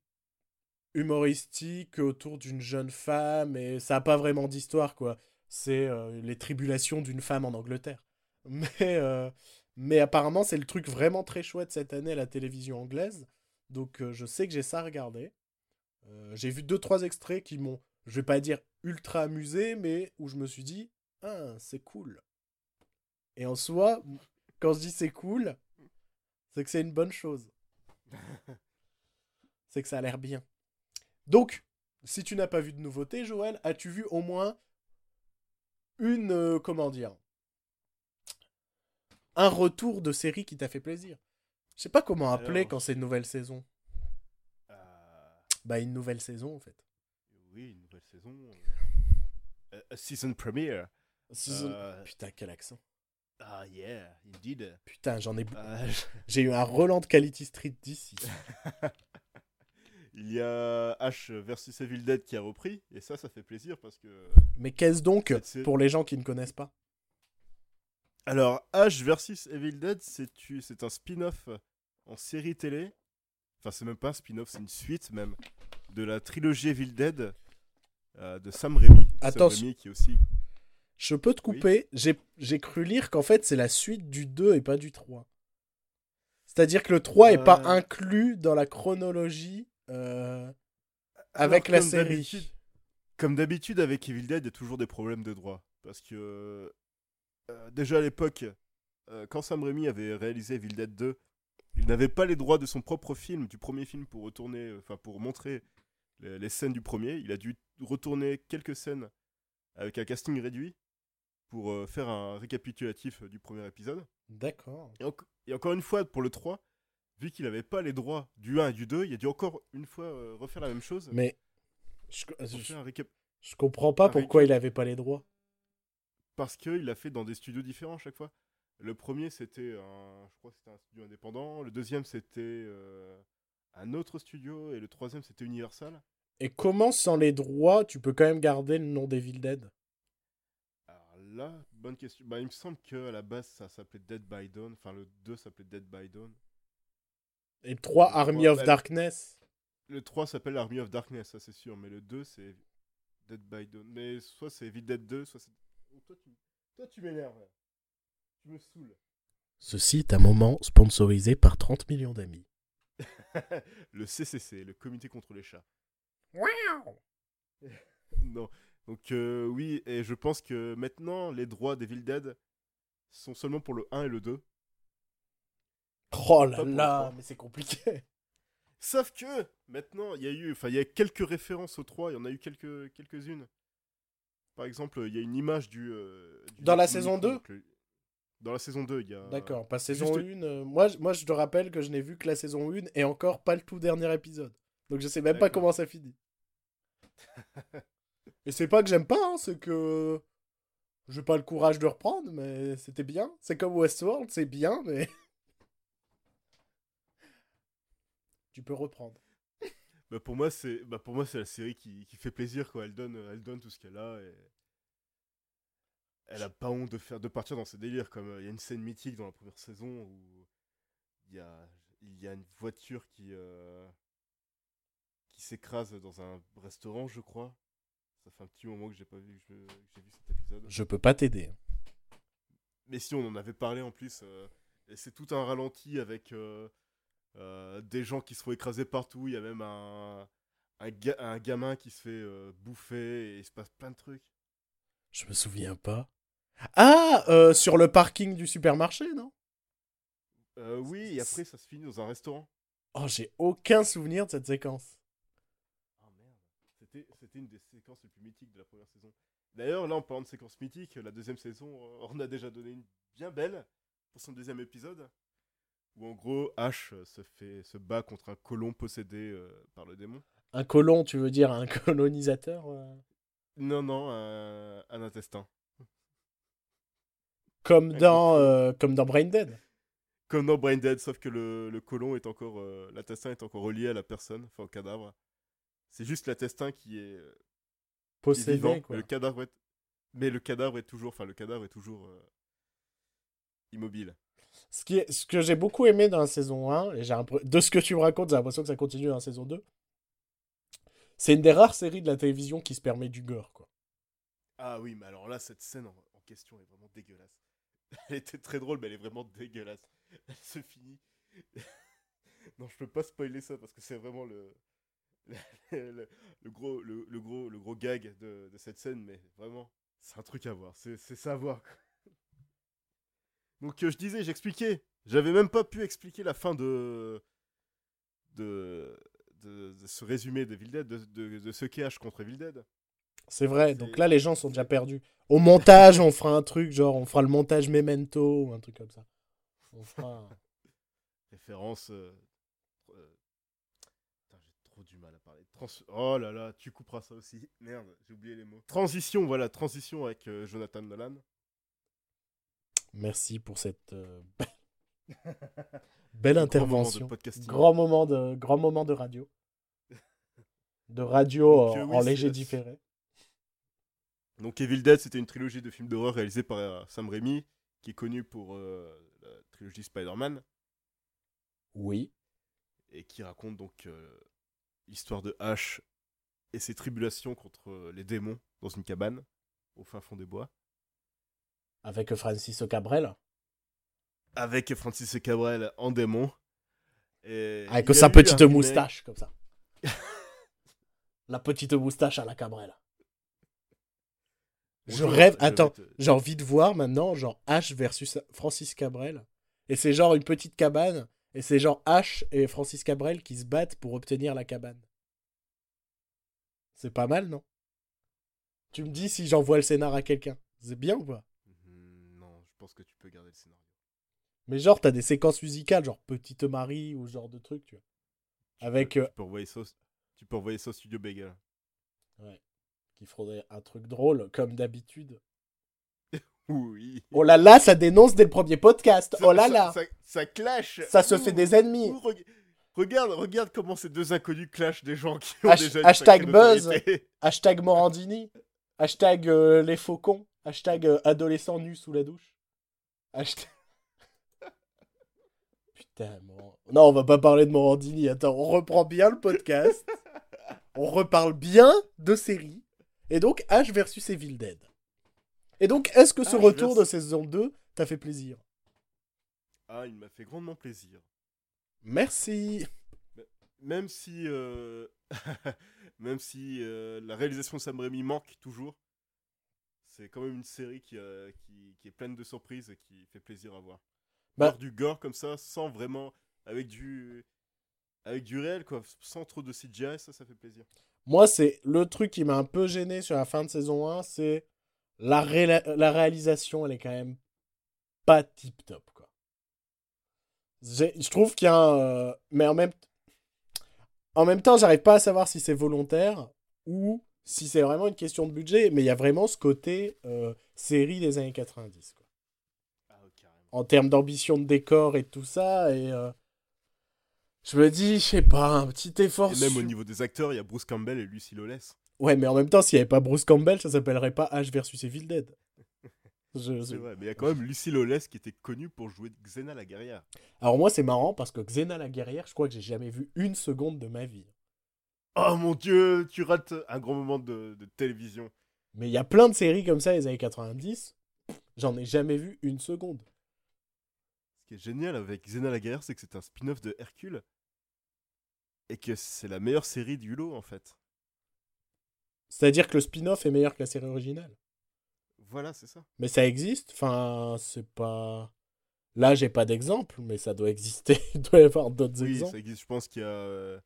humoristique autour d'une jeune femme, et ça n'a pas vraiment d'histoire, quoi. C'est euh, les tribulations d'une femme en Angleterre. Mais, euh, mais apparemment, c'est le truc vraiment très chouette cette année à la télévision anglaise. Donc, euh, je sais que j'ai ça à regarder. Euh, j'ai vu deux, trois extraits qui m'ont, je vais pas dire ultra amusé, mais où je me suis dit, ah, c'est cool. Et en soi, quand je dis c'est cool, c'est que c'est une bonne chose. c'est que ça a l'air bien. Donc, si tu n'as pas vu de nouveauté, Joël, as-tu vu au moins une, euh, comment dire, un retour de série qui t'a fait plaisir Je sais pas comment appeler Alors, quand c'est une nouvelle saison. Ah, Bah, une nouvelle saison, en fait. oui, une nouvelle saison. euh, a season premiere. Euh, Putain, quel accent. Ah, yeah, indeed. Putain, j'en ai. J'ai eu un Roland de Quality Street d'ici. Il y a H versus Evil Dead qui a repris, et ça, ça fait plaisir parce que. Mais qu'est-ce donc pour les gens qui ne connaissent pas? Alors, H versus Evil Dead, c'est un spin-off en série télé. Enfin, c'est même pas un spin-off, c'est une suite même de la trilogie Evil Dead euh, de Sam Raimi. Attention. Sam Raimi qui aussi. Je peux te couper. J'ai- J'ai cru lire qu'en fait, c'est la suite du 2 et pas du 3. C'est-à-dire que le 3 est pas Euh. inclus dans la chronologie euh, avec Alors, la série. Comme d'habitude, avec Evil Dead, il y a toujours des problèmes de droit. Parce que. Euh, déjà à l'époque, euh, quand Sam Raimi avait réalisé Evil Dead 2, il n'avait pas les droits de son propre film, du premier film, pour retourner. euh, Enfin, pour montrer les, les scènes du premier. Il a dû retourner quelques scènes avec un casting réduit pour euh, faire un récapitulatif du premier épisode. D'accord. Et, enc- et encore une fois, pour le 3, vu qu'il n'avait pas les droits du 1 et du 2, il a dû encore une fois refaire la même chose. Mais je, je- comprends pas pourquoi il avait pas les droits. Parce qu'il l'a fait dans des studios différents à chaque fois. Le premier, c'était un, je crois c'était un studio indépendant. Le deuxième, c'était euh, un autre studio. Et le troisième, c'était Universal. Et comment, sans les droits, tu peux quand même garder le nom d'Evil Dead? Alors là, bonne question. Bah, il me semble qu'à la base, ça s'appelait Dead by Dawn. Enfin, le 2 s'appelait Dead by Dawn. Et le 3, Le Army of bah, Darkness Le 3 s'appelle Army of Darkness, ça c'est sûr. Mais le 2, c'est Dead by Dawn. Mais soit c'est Evil Dead 2, soit c'est. Toi, tu, toi, tu m'énerves. Tu me saoules. Ceci est un moment sponsorisé par 30 millions d'amis. le CCC, le Comité contre les chats. Non. Donc euh, oui, et je pense que maintenant, les droits d'Evil Dead sont seulement pour le 1 et le 2. Oh là là, mais c'est compliqué. Sauf que maintenant, il y a eu, enfin, il y a quelques références au 3, il y en a eu quelques quelques-unes. Par exemple, il y a une image du. euh, du Dans la saison 2? donc le- Dans la saison 2, il y a. D'accord, pas saison juste- 1. euh, moi, je- moi, je te rappelle que je n'ai vu que la saison 1 et encore pas le tout dernier épisode. Donc je sais même pas comment ça finit. et c'est pas que j'aime pas, hein, c'est que j'ai pas le courage de reprendre, mais c'était bien. C'est comme Westworld, c'est bien, mais. tu peux reprendre. Bah, pour moi, c'est bah, pour moi c'est la série qui, qui fait plaisir quoi. Elle donne elle donne tout ce qu'elle a et elle a pas honte de faire de partir dans ses délires comme euh, il y a une scène mythique dans la première saison où il y a il y a une voiture qui euh, qui s'écrase dans un restaurant, je crois. Ça fait un petit moment que j'ai pas vu que j'ai vu cet épisode. Je peux pas t'aider. Mais si on en avait parlé en plus, euh, et c'est tout un ralenti avec euh, des gens qui se font écraser partout. Il y a même un, un, ga- un gamin qui se fait euh, bouffer et il se passe plein de trucs. Je me souviens pas. Ah, euh, sur le parking du supermarché, non? Oui, et après ça se finit dans un restaurant. Oh, j'ai aucun souvenir de cette séquence. Oh merde, c'était une des séquences les plus mythiques de la première saison. D'ailleurs, là en parlant de séquences mythiques, la deuxième saison, on a déjà donné une bien belle pour son deuxième épisode. Où en gros, Ash se, fait, se bat contre un colon possédé euh, par le démon. Un colon, tu veux dire un colonisateur euh? Non, non, un, un intestin. Comme Un dans, euh, comme dans Brain Dead. Comme dans Brain Dead, sauf que le, le colon est encore. l'intestin est encore relié à la personne, enfin au cadavre. C'est juste l'intestin qui est, qui est Possédé, vivant, quoi. mais le cadavre est. Mais le cadavre est toujours. Enfin, le cadavre est toujours. immobile. Ce, qui est, ce que j'ai beaucoup aimé dans la saison 1, et j'ai de ce que tu me racontes, j'ai l'impression que ça continue dans la saison 2, c'est une des rares séries de la télévision qui se permet du gore, quoi. Ah oui, mais alors là, cette scène en, question est vraiment dégueulasse. Elle était très drôle, mais elle est vraiment dégueulasse. Elle se finit. non, je peux pas spoiler ça parce que c'est vraiment le. Le, le- gros, le, gros, le gros gag de, de cette scène, mais vraiment, c'est un truc à voir. C'est c'est ça à voir. quoi. Donc, euh, je disais, j'expliquais. J'avais même pas pu expliquer la fin de. de. de, de ce résumé de Evil Dead, de, de, de ce qu'est H contre Evil Dead. C'est vrai, donc là, les gens sont déjà perdus. Au montage, on fera un truc, genre, on fera le montage Memento, ou un truc comme ça. On fera... référence. euh, euh, Putain, j'ai trop du mal à parler. Trans... Oh là là, tu couperas ça aussi. Merde, j'ai oublié les mots. Transition, voilà, transition avec euh, Jonathan Nolan. Merci pour cette euh, belle Grand moment de intervention. Grand moment de, grand moment de radio. De radio Donc, en, euh, oui, en c'est léger différé. Donc Evil Dead, c'était une trilogie de films d'horreur réalisée par euh, Sam Raimi, qui est connu pour la trilogie Spider-Man, Oui. et qui raconte donc l'histoire de Ash et ses tribulations contre les démons dans une cabane au fin fond des bois. Avec Francis Cabrel. avec Francis Cabrel en démon. Et Avec sa petite remake. moustache, comme ça. La petite moustache à la Cabrel. Je rêve. Attends, te- j'ai envie de voir maintenant, genre H versus Francis Cabrel. Et c'est genre une petite cabane. Et c'est genre H et Francis Cabrel qui se battent pour obtenir la cabane. C'est pas mal, non? Tu me dis si j'envoie le scénar à quelqu'un. C'est bien ou pas? Pense que tu peux garder le scénario. Mais genre, t'as des séquences musicales, genre Petite Marie ou ce genre de truc, tu vois. Tu Avec. peux, euh, tu peux envoyer ça, au- tu peux envoyer ça au studio Bagel. Ouais. Qui ferait un truc drôle, comme d'habitude. Oui. Oh là là, ça dénonce dès le premier podcast. Ça- Oh là ça- là. Ça, ça clash. Ça se fait des ennemis. ouh, Regarde, regarde comment ces deux inconnus clashent des gens qui ont Hash- déjà hashtag buzz. Hashtag Morandini. Hashtag euh, les faucons. Hashtag euh, adolescent nu sous la douche. Hashtag... Putain, Non, on va pas parler de Morandini. Attends, on reprend bien le podcast. on reparle bien de série. Et donc, H versus Evil Dead. Et donc, est-ce que ce Ash retour de saison 2 t'a fait plaisir? Ah, il m'a fait grandement plaisir. Merci. Même si, euh, même si euh, la réalisation de Sam Raimi manque toujours, c'est quand même une série qui, euh, qui, qui est pleine de surprises et qui fait plaisir à voir. Bah- du gore comme ça, sans vraiment, avec du, avec du réel quoi, sans trop de CGI, ça, ça fait plaisir. Moi, c'est le truc qui m'a un peu gêné sur la fin de saison 1, c'est la, ré- la réalisation, elle est quand même pas tip top, quoi. Je trouve qu'il y a un... euh, Mais en même... En même temps, j'arrive pas à savoir si c'est volontaire ou si c'est vraiment une question de budget, mais il y a vraiment ce côté euh, série des années 90, quoi. Ah, carrément. En termes d'ambition de décor et tout ça, et... euh, Je me dis, je sais pas, un petit effort... Et même sur- au niveau des acteurs, il y a Bruce Campbell et Lucy Lawless. Ouais, mais en même temps, s'il n'y avait pas Bruce Campbell, ça s'appellerait pas H versus Evil Dead. Je- C'est je- vrai, mais il y a quand même Lucy Lawless qui était connue pour jouer Xena la guerrière. Alors moi, c'est marrant parce que Xena la guerrière, je crois que j'ai jamais vu une seconde de ma vie. Oh mon dieu, tu rates un grand moment de, de télévision. Mais il y a plein de séries comme ça les années 90, j'en ai jamais vu une seconde. Ce qui est génial avec Xena la guerrière, c'est que c'est un spin-off de Hercule. Et que c'est la meilleure série du lot, en fait. C'est-à-dire que le spin-off est meilleur que la série originale. Voilà, c'est ça. Mais ça existe, enfin, c'est pas... Là, j'ai pas d'exemple, mais ça doit exister. Il doit y avoir d'autres Oui, exemples. ça existe. Je pense qu'il y a.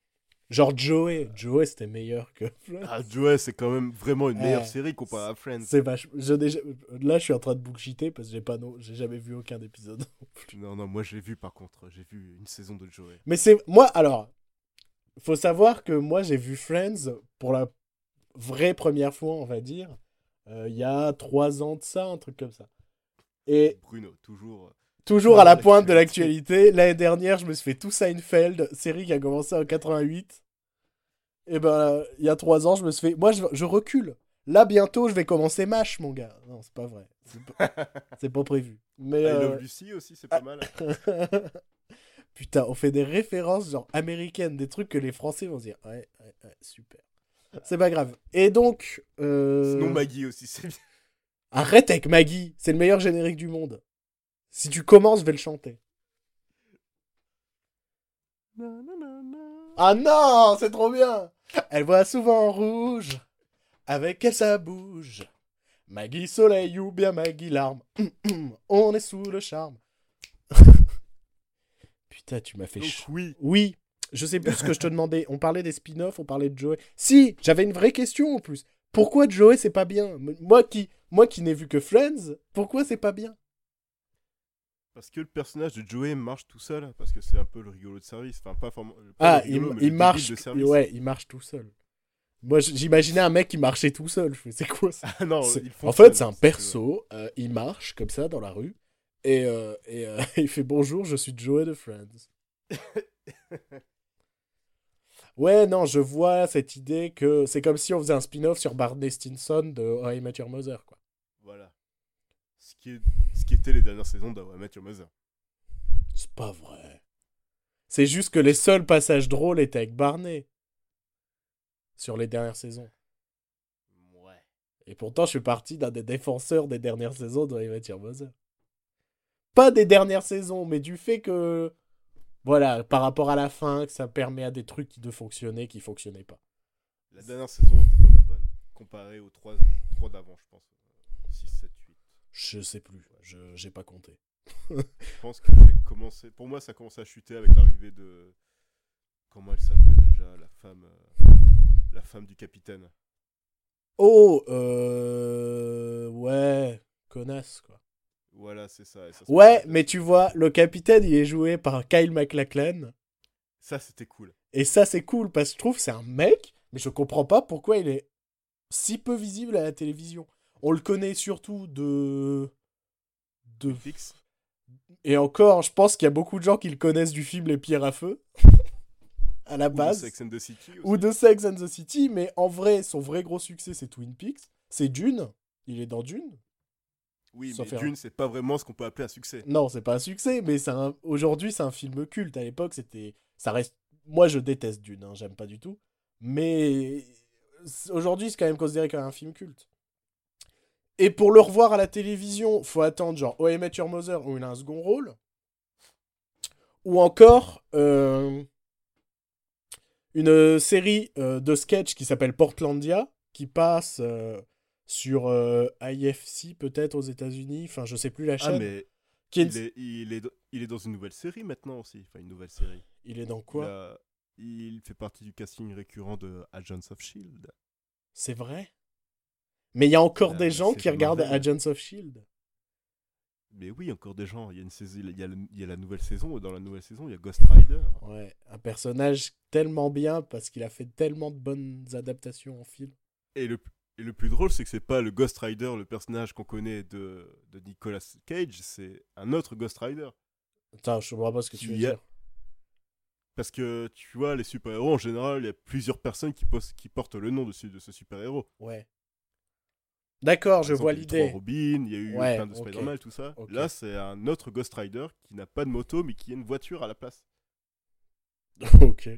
Genre Joey. Joey, c'était meilleur que... Ah, Joey, c'est quand même vraiment une meilleure Ouais. série comparée à Friends. C'est vache... je n'ai- Là, je suis en train de bullshiter parce que j'ai pas j'ai jamais vu aucun épisode. Non, non, moi j'ai vu par contre. J'ai vu une saison de Joey. Mais c'est moi alors, faut savoir que moi j'ai vu Friends pour la vraie première fois, on va dire, euh, il y a trois ans de ça, un truc comme ça. Et Bruno, toujours. Toujours à la pointe de l'actualité. l'année dernière, je me suis fait tout Seinfeld, série qui a commencé en 88. Et ben il y a trois ans, je me suis fait, moi je, je recule. Là bientôt, je vais commencer Mash, mon gars. Non, c'est pas vrai. C'est pas, prévu. Mais I euh, Love Lucy aussi, c'est pas mal. Putain, on fait des références genre américaines, des trucs que les Français vont se dire. Ouais, ouais, ouais, super. C'est pas grave. Et donc. euh, Sinon, Maggie aussi, c'est bien. Arrête avec Maggie, c'est le meilleur générique du monde. Si tu commences, je vais le chanter. Ah non, c'est trop bien. Elle voit souvent en rouge, avec elle ça bouge. Maggie soleil ou bien Maggie larme. On est sous le charme. Putain, tu m'as fait Donc, oui. Oui, je sais plus ce que je te demandais. On parlait des spin-offs, on parlait de Joey. Si, j'avais une vraie question en plus. Pourquoi Joey c'est pas bien? Moi qui, moi qui n'ai vu que Friends, pourquoi c'est pas bien? Parce que le personnage de Joey marche tout seul. Parce que c'est un peu le rigolo de service. Enfin, pas forcément. Ah, pas il, rigolo, marche, de ouais, il marche tout seul. Moi, j'imaginais un mec qui marchait tout seul. Je c'est quoi ça? Ah non, En fait, c'est un perso. euh, il marche comme ça dans la rue et, euh, et euh, il fait bonjour, je suis Joey de Friends. Ouais, non, je vois cette idée que c'est comme si on faisait un spin-off sur Barney Stinson de How I Met Your Mother, quoi. Ce qui, est... Ce qui était les dernières saisons Met Your Mother. C'est pas vrai. C'est juste que les seuls passages drôles étaient avec Barney. Sur les dernières saisons. Ouais. Et pourtant, je suis parti d'un des défenseurs des dernières saisons de Your Mother. Pas des dernières saisons, mais du fait que. Voilà, par rapport à la fin, que ça permet à des trucs de fonctionner qui fonctionnaient pas. La dernière saison était vraiment bonne. Comparée aux 3, trois d'avant, je pense. 6, 7, 8. Je sais plus, je j'ai pas compté. Je pense que j'ai commencé. Pour moi, ça a commencé à chuter avec l'arrivée de. Comment elle s'appelait déjà La femme. euh, La femme du capitaine. Oh, euh. Ouais, connasse, quoi. Voilà, c'est ça. ça Ouais, mais tu vois, le capitaine, il est joué par Kyle MacLachlan. Ça, c'était cool. Et ça, c'est cool parce que je trouve c'est un mec, mais je comprends pas pourquoi il est si peu visible à la télévision. On le connaît surtout de de... Fix. Et encore, je pense qu'il y a beaucoup de gens qui le connaissent du film Les Pierres à Feu. à la Ou de base. Sex and the City aussi. Ou de Sex and the City. Mais en vrai, son vrai gros succès, c'est Twin Peaks. C'est Dune. Il est dans Dune. Oui, Sauf mais. Dune, c'est pas vraiment ce qu'on peut appeler un succès. Non, c'est pas un succès, mais c'est un... aujourd'hui, c'est un film culte. À l'époque, c'était. Ça reste. Moi, je déteste Dune, hein, j'aime pas du tout. Mais aujourd'hui, c'est quand même considéré comme un film culte. Et pour le revoir à la télévision, faut attendre genre Oh I Met Your Mother où il a un second rôle. Ou encore euh, une série euh, de sketch qui s'appelle Portlandia, qui passe euh, sur euh, IFC peut-être aux États-Unis. Enfin, je sais plus la chaîne. Ah, mais Qui est une- il, est, il, est, il est dans une nouvelle série maintenant aussi. Enfin, une nouvelle série. Il est dans Il, quoi a- il fait partie du casting récurrent de Agents of Shield. C'est vrai? Mais il y a encore La- des gens qui regardent Marvel. Agents of Shield. Mais oui, encore des gens. Il y a une saison, il y a, le- il y a la nouvelle saison et dans la nouvelle saison, il y a Ghost Rider. Ouais, un personnage tellement bien parce qu'il a fait tellement de bonnes adaptations en film. Et le, et le plus drôle, c'est que c'est pas le Ghost Rider, le personnage qu'on connaît de, de Nicolas Cage, c'est un autre Ghost Rider. Attends, je comprends pas ce que tu veux a- dire. Parce que tu vois, les super-héros en général, il y a plusieurs personnes qui, portent le nom dessus de ce super-héros. Ouais. D'accord, je exemple, vois il y a eu trois l'idée. Robin, il y a eu Ouais, plein de. Spider-Man, tout ça. Là, c'est un autre Ghost Rider qui n'a pas de moto, mais qui a une voiture à la place. ok.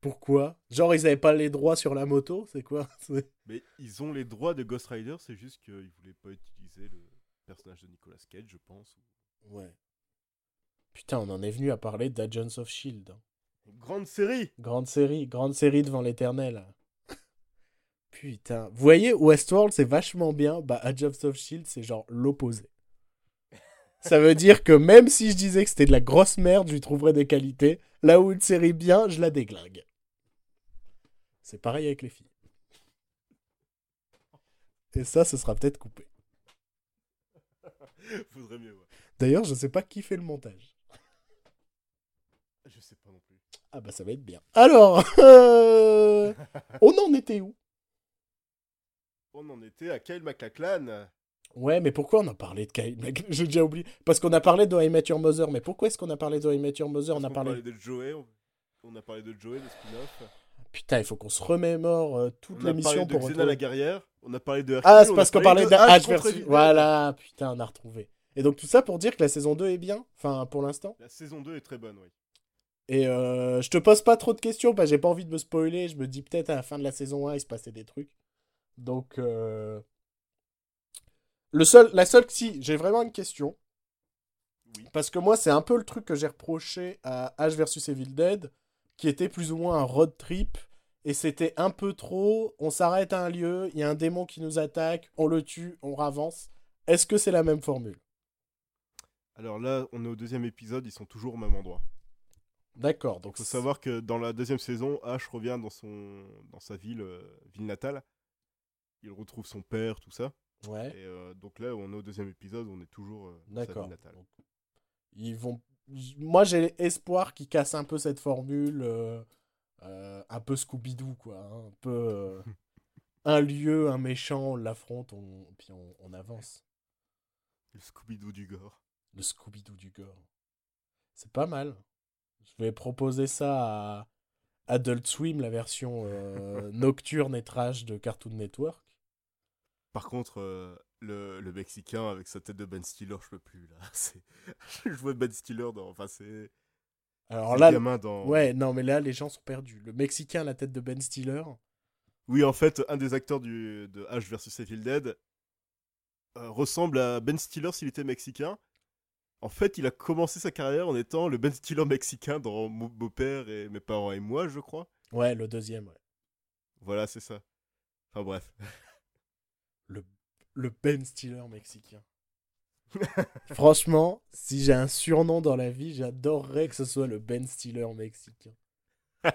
Pourquoi? Genre, ils avaient pas les droits sur la moto C'est quoi? Mais ils ont les droits de Ghost Rider, c'est juste qu'ils voulaient pas utiliser le personnage de Nicolas Cage, je pense. Ouais. Putain, on en est venu à parler d'Agents of Shield. hein. Grande série Grande série, grande série devant l'éternel. Putain. Vous voyez, Westworld, c'est vachement bien. Bah, Agents of Shield, c'est genre l'opposé. Ça veut dire que même si je disais que c'était de la grosse merde, je lui trouverais des qualités. Là où une série bien, je la déglingue. C'est pareil avec les filles. Et ça, ce sera peut-être coupé. Faudrait mieux, ouais. D'ailleurs, je sais pas qui fait le montage. Je sais pas non plus. Ah bah ça va être bien. Alors, euh, on en était où? On en était à Kyle MacLachlan. Ouais, mais pourquoi on a parlé de Kyle J'ai déjà oublié. Parce qu'on a parlé de I Met Your Mother. Mais pourquoi est-ce qu'on a parlé de I Met Your Mother? On a parlé... de Joey, on... on a parlé de Joey, de spin-off. Putain, il faut qu'on se remémore euh, toute On a parlé l'émission de pour la guerrière. On a parlé de Hercule, Ah, c'est parce qu'on parlait de H versus... Voilà, putain, on a retrouvé. Et donc tout ça pour dire que la saison 2 est bien. Enfin, pour l'instant. La saison 2 est très bonne, oui. Et euh, je te pose pas trop de questions parce que j'ai pas envie de me spoiler. Je me dis peut-être à la fin de la saison 1, il se passait des trucs. Donc... euh, Le seul... La seule... Si, j'ai vraiment une question. Oui. Parce que moi, c'est un peu le truc que j'ai reproché à H versus Evil Dead, qui était plus ou moins un road trip. Et c'était un peu trop. On s'arrête à un lieu, il y a un démon qui nous attaque, on le tue, on avance. Est-ce que c'est la même formule? Alors là, on est au deuxième épisode, ils sont toujours au même endroit. D'accord. Donc Il faut savoir que dans la deuxième saison, Ash revient dans, son... dans sa ville, euh, ville natale. Il retrouve son père, tout ça. Ouais. Et euh, donc là, on est au deuxième épisode, on est toujours euh, D'accord. Donc, Ils vont. Moi, j'ai espoir qu'ils cassent un peu cette formule, euh, euh, un peu Scooby-Doo, quoi. hein, un peu un lieu, un méchant, on l'affronte, on... puis on, on avance. Le Scooby-Doo du gore. Le Scooby-Doo du gore. C'est pas mal. Je vais proposer ça à Adult Swim, la version nocturne et trash de Cartoon Network. Par contre, euh, le, le Mexicain avec sa tête de Ben Stiller, je peux plus là. Je vois Ben Stiller dans. Enfin, c'est. Alors là, le gamin dans. ouais, non, mais là, les gens sont perdus. Le Mexicain à la tête de Ben Stiller. Oui, en fait, un des acteurs du, de Ash vs Evil Dead euh, ressemble à Ben Stiller s'il était mexicain. En fait, il a commencé sa carrière en étant le Ben Stiller mexicain dans Mon beau-père et mes parents et moi, je crois. Ouais, le deuxième, ouais. Voilà, c'est ça. Enfin bref. Le, Ben Stiller mexicain. Franchement, si j'ai un surnom dans la vie, j'adorerais que ce soit le Ben Stiller mexicain.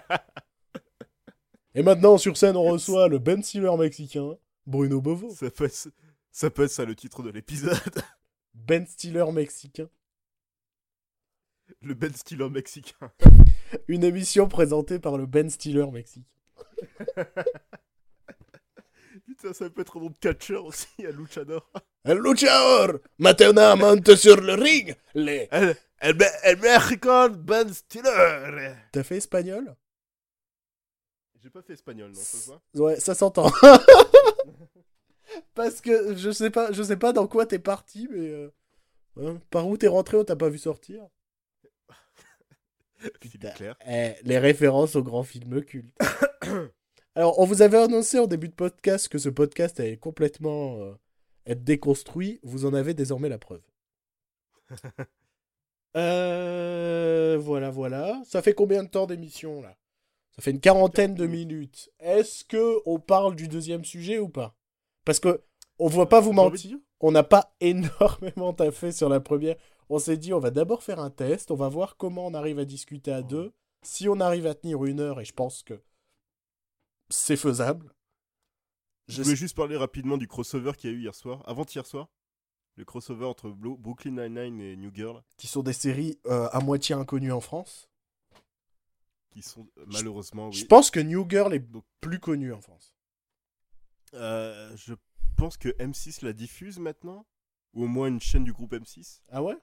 Et maintenant, sur scène, on reçoit le Ben Stiller mexicain, Bruno Bovo. ça, peut être, ça peut être ça le titre de l'épisode. Ben Stiller mexicain. le Ben Stiller mexicain. Une émission présentée par le Ben Stiller mexicain. Putain, ça peut être un nom de catcheur aussi, un luchador. Un luchador Maintenant monte sur le ring Les... El, el, el Mexican Ben Stiller. T'as fait espagnol? J'ai pas fait espagnol, non, ça se voit? Ouais, ça s'entend. Parce que je sais pas, je sais pas dans quoi t'es parti, mais... euh, hein, par où t'es rentré, on t'a pas vu sortir Philippe Claire. Eh, les références aux grands films cultes. Alors, on vous avait annoncé en début de podcast que ce podcast allait complètement euh, être déconstruit. Vous en avez désormais la preuve. Euh, voilà, voilà. Ça fait combien de temps d'émission là? Ça fait une quarantaine de minutes. Est-ce que on parle du deuxième sujet ou pas? Parce que on va pas vous mentir, on n'a pas énormément taffé sur la première. On s'est dit, on va d'abord faire un test, on va voir comment on arrive à discuter à deux. Si on arrive à tenir une heure, et je pense que c'est faisable. Je Je voulais juste parler rapidement du crossover qu'il y a eu hier soir, avant-hier soir. Le crossover entre Blo- Brooklyn Nine-Nine et New Girl, qui sont des séries euh, à moitié inconnues en France. qui sont euh, malheureusement, Je oui. pense que New Girl est Donc- plus connue en France. Euh, je pense que M6 la diffuse maintenant, ou au moins une chaîne du groupe M6. Ah ouais?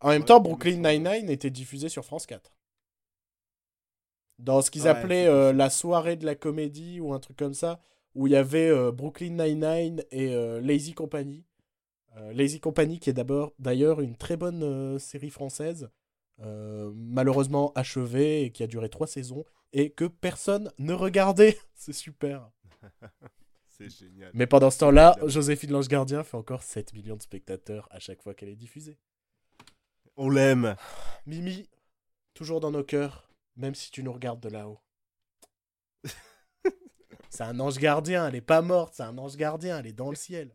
En même Ouais, temps, Brooklyn. Nine-Nine était diffusé sur France 4. Dans ce qu'ils Ouais, appelaient euh, la soirée de la comédie ou un truc comme ça, où il y avait euh, Brooklyn Nine-Nine et euh, Lazy Company. Lazy Company qui est d'abord d'ailleurs une très bonne série française, malheureusement achevée et qui a duré trois saisons et que personne ne regardait. C'est super. C'est génial. Mais pendant ce temps-là. Joséphine Lange Gardien fait encore 7 millions de spectateurs à chaque fois qu'elle est diffusée. On l'aime. Mimi, toujours dans nos cœurs, même si tu nous regardes de là-haut. c'est un ange gardien, elle est pas morte, c'est un ange gardien, elle est dans le ciel.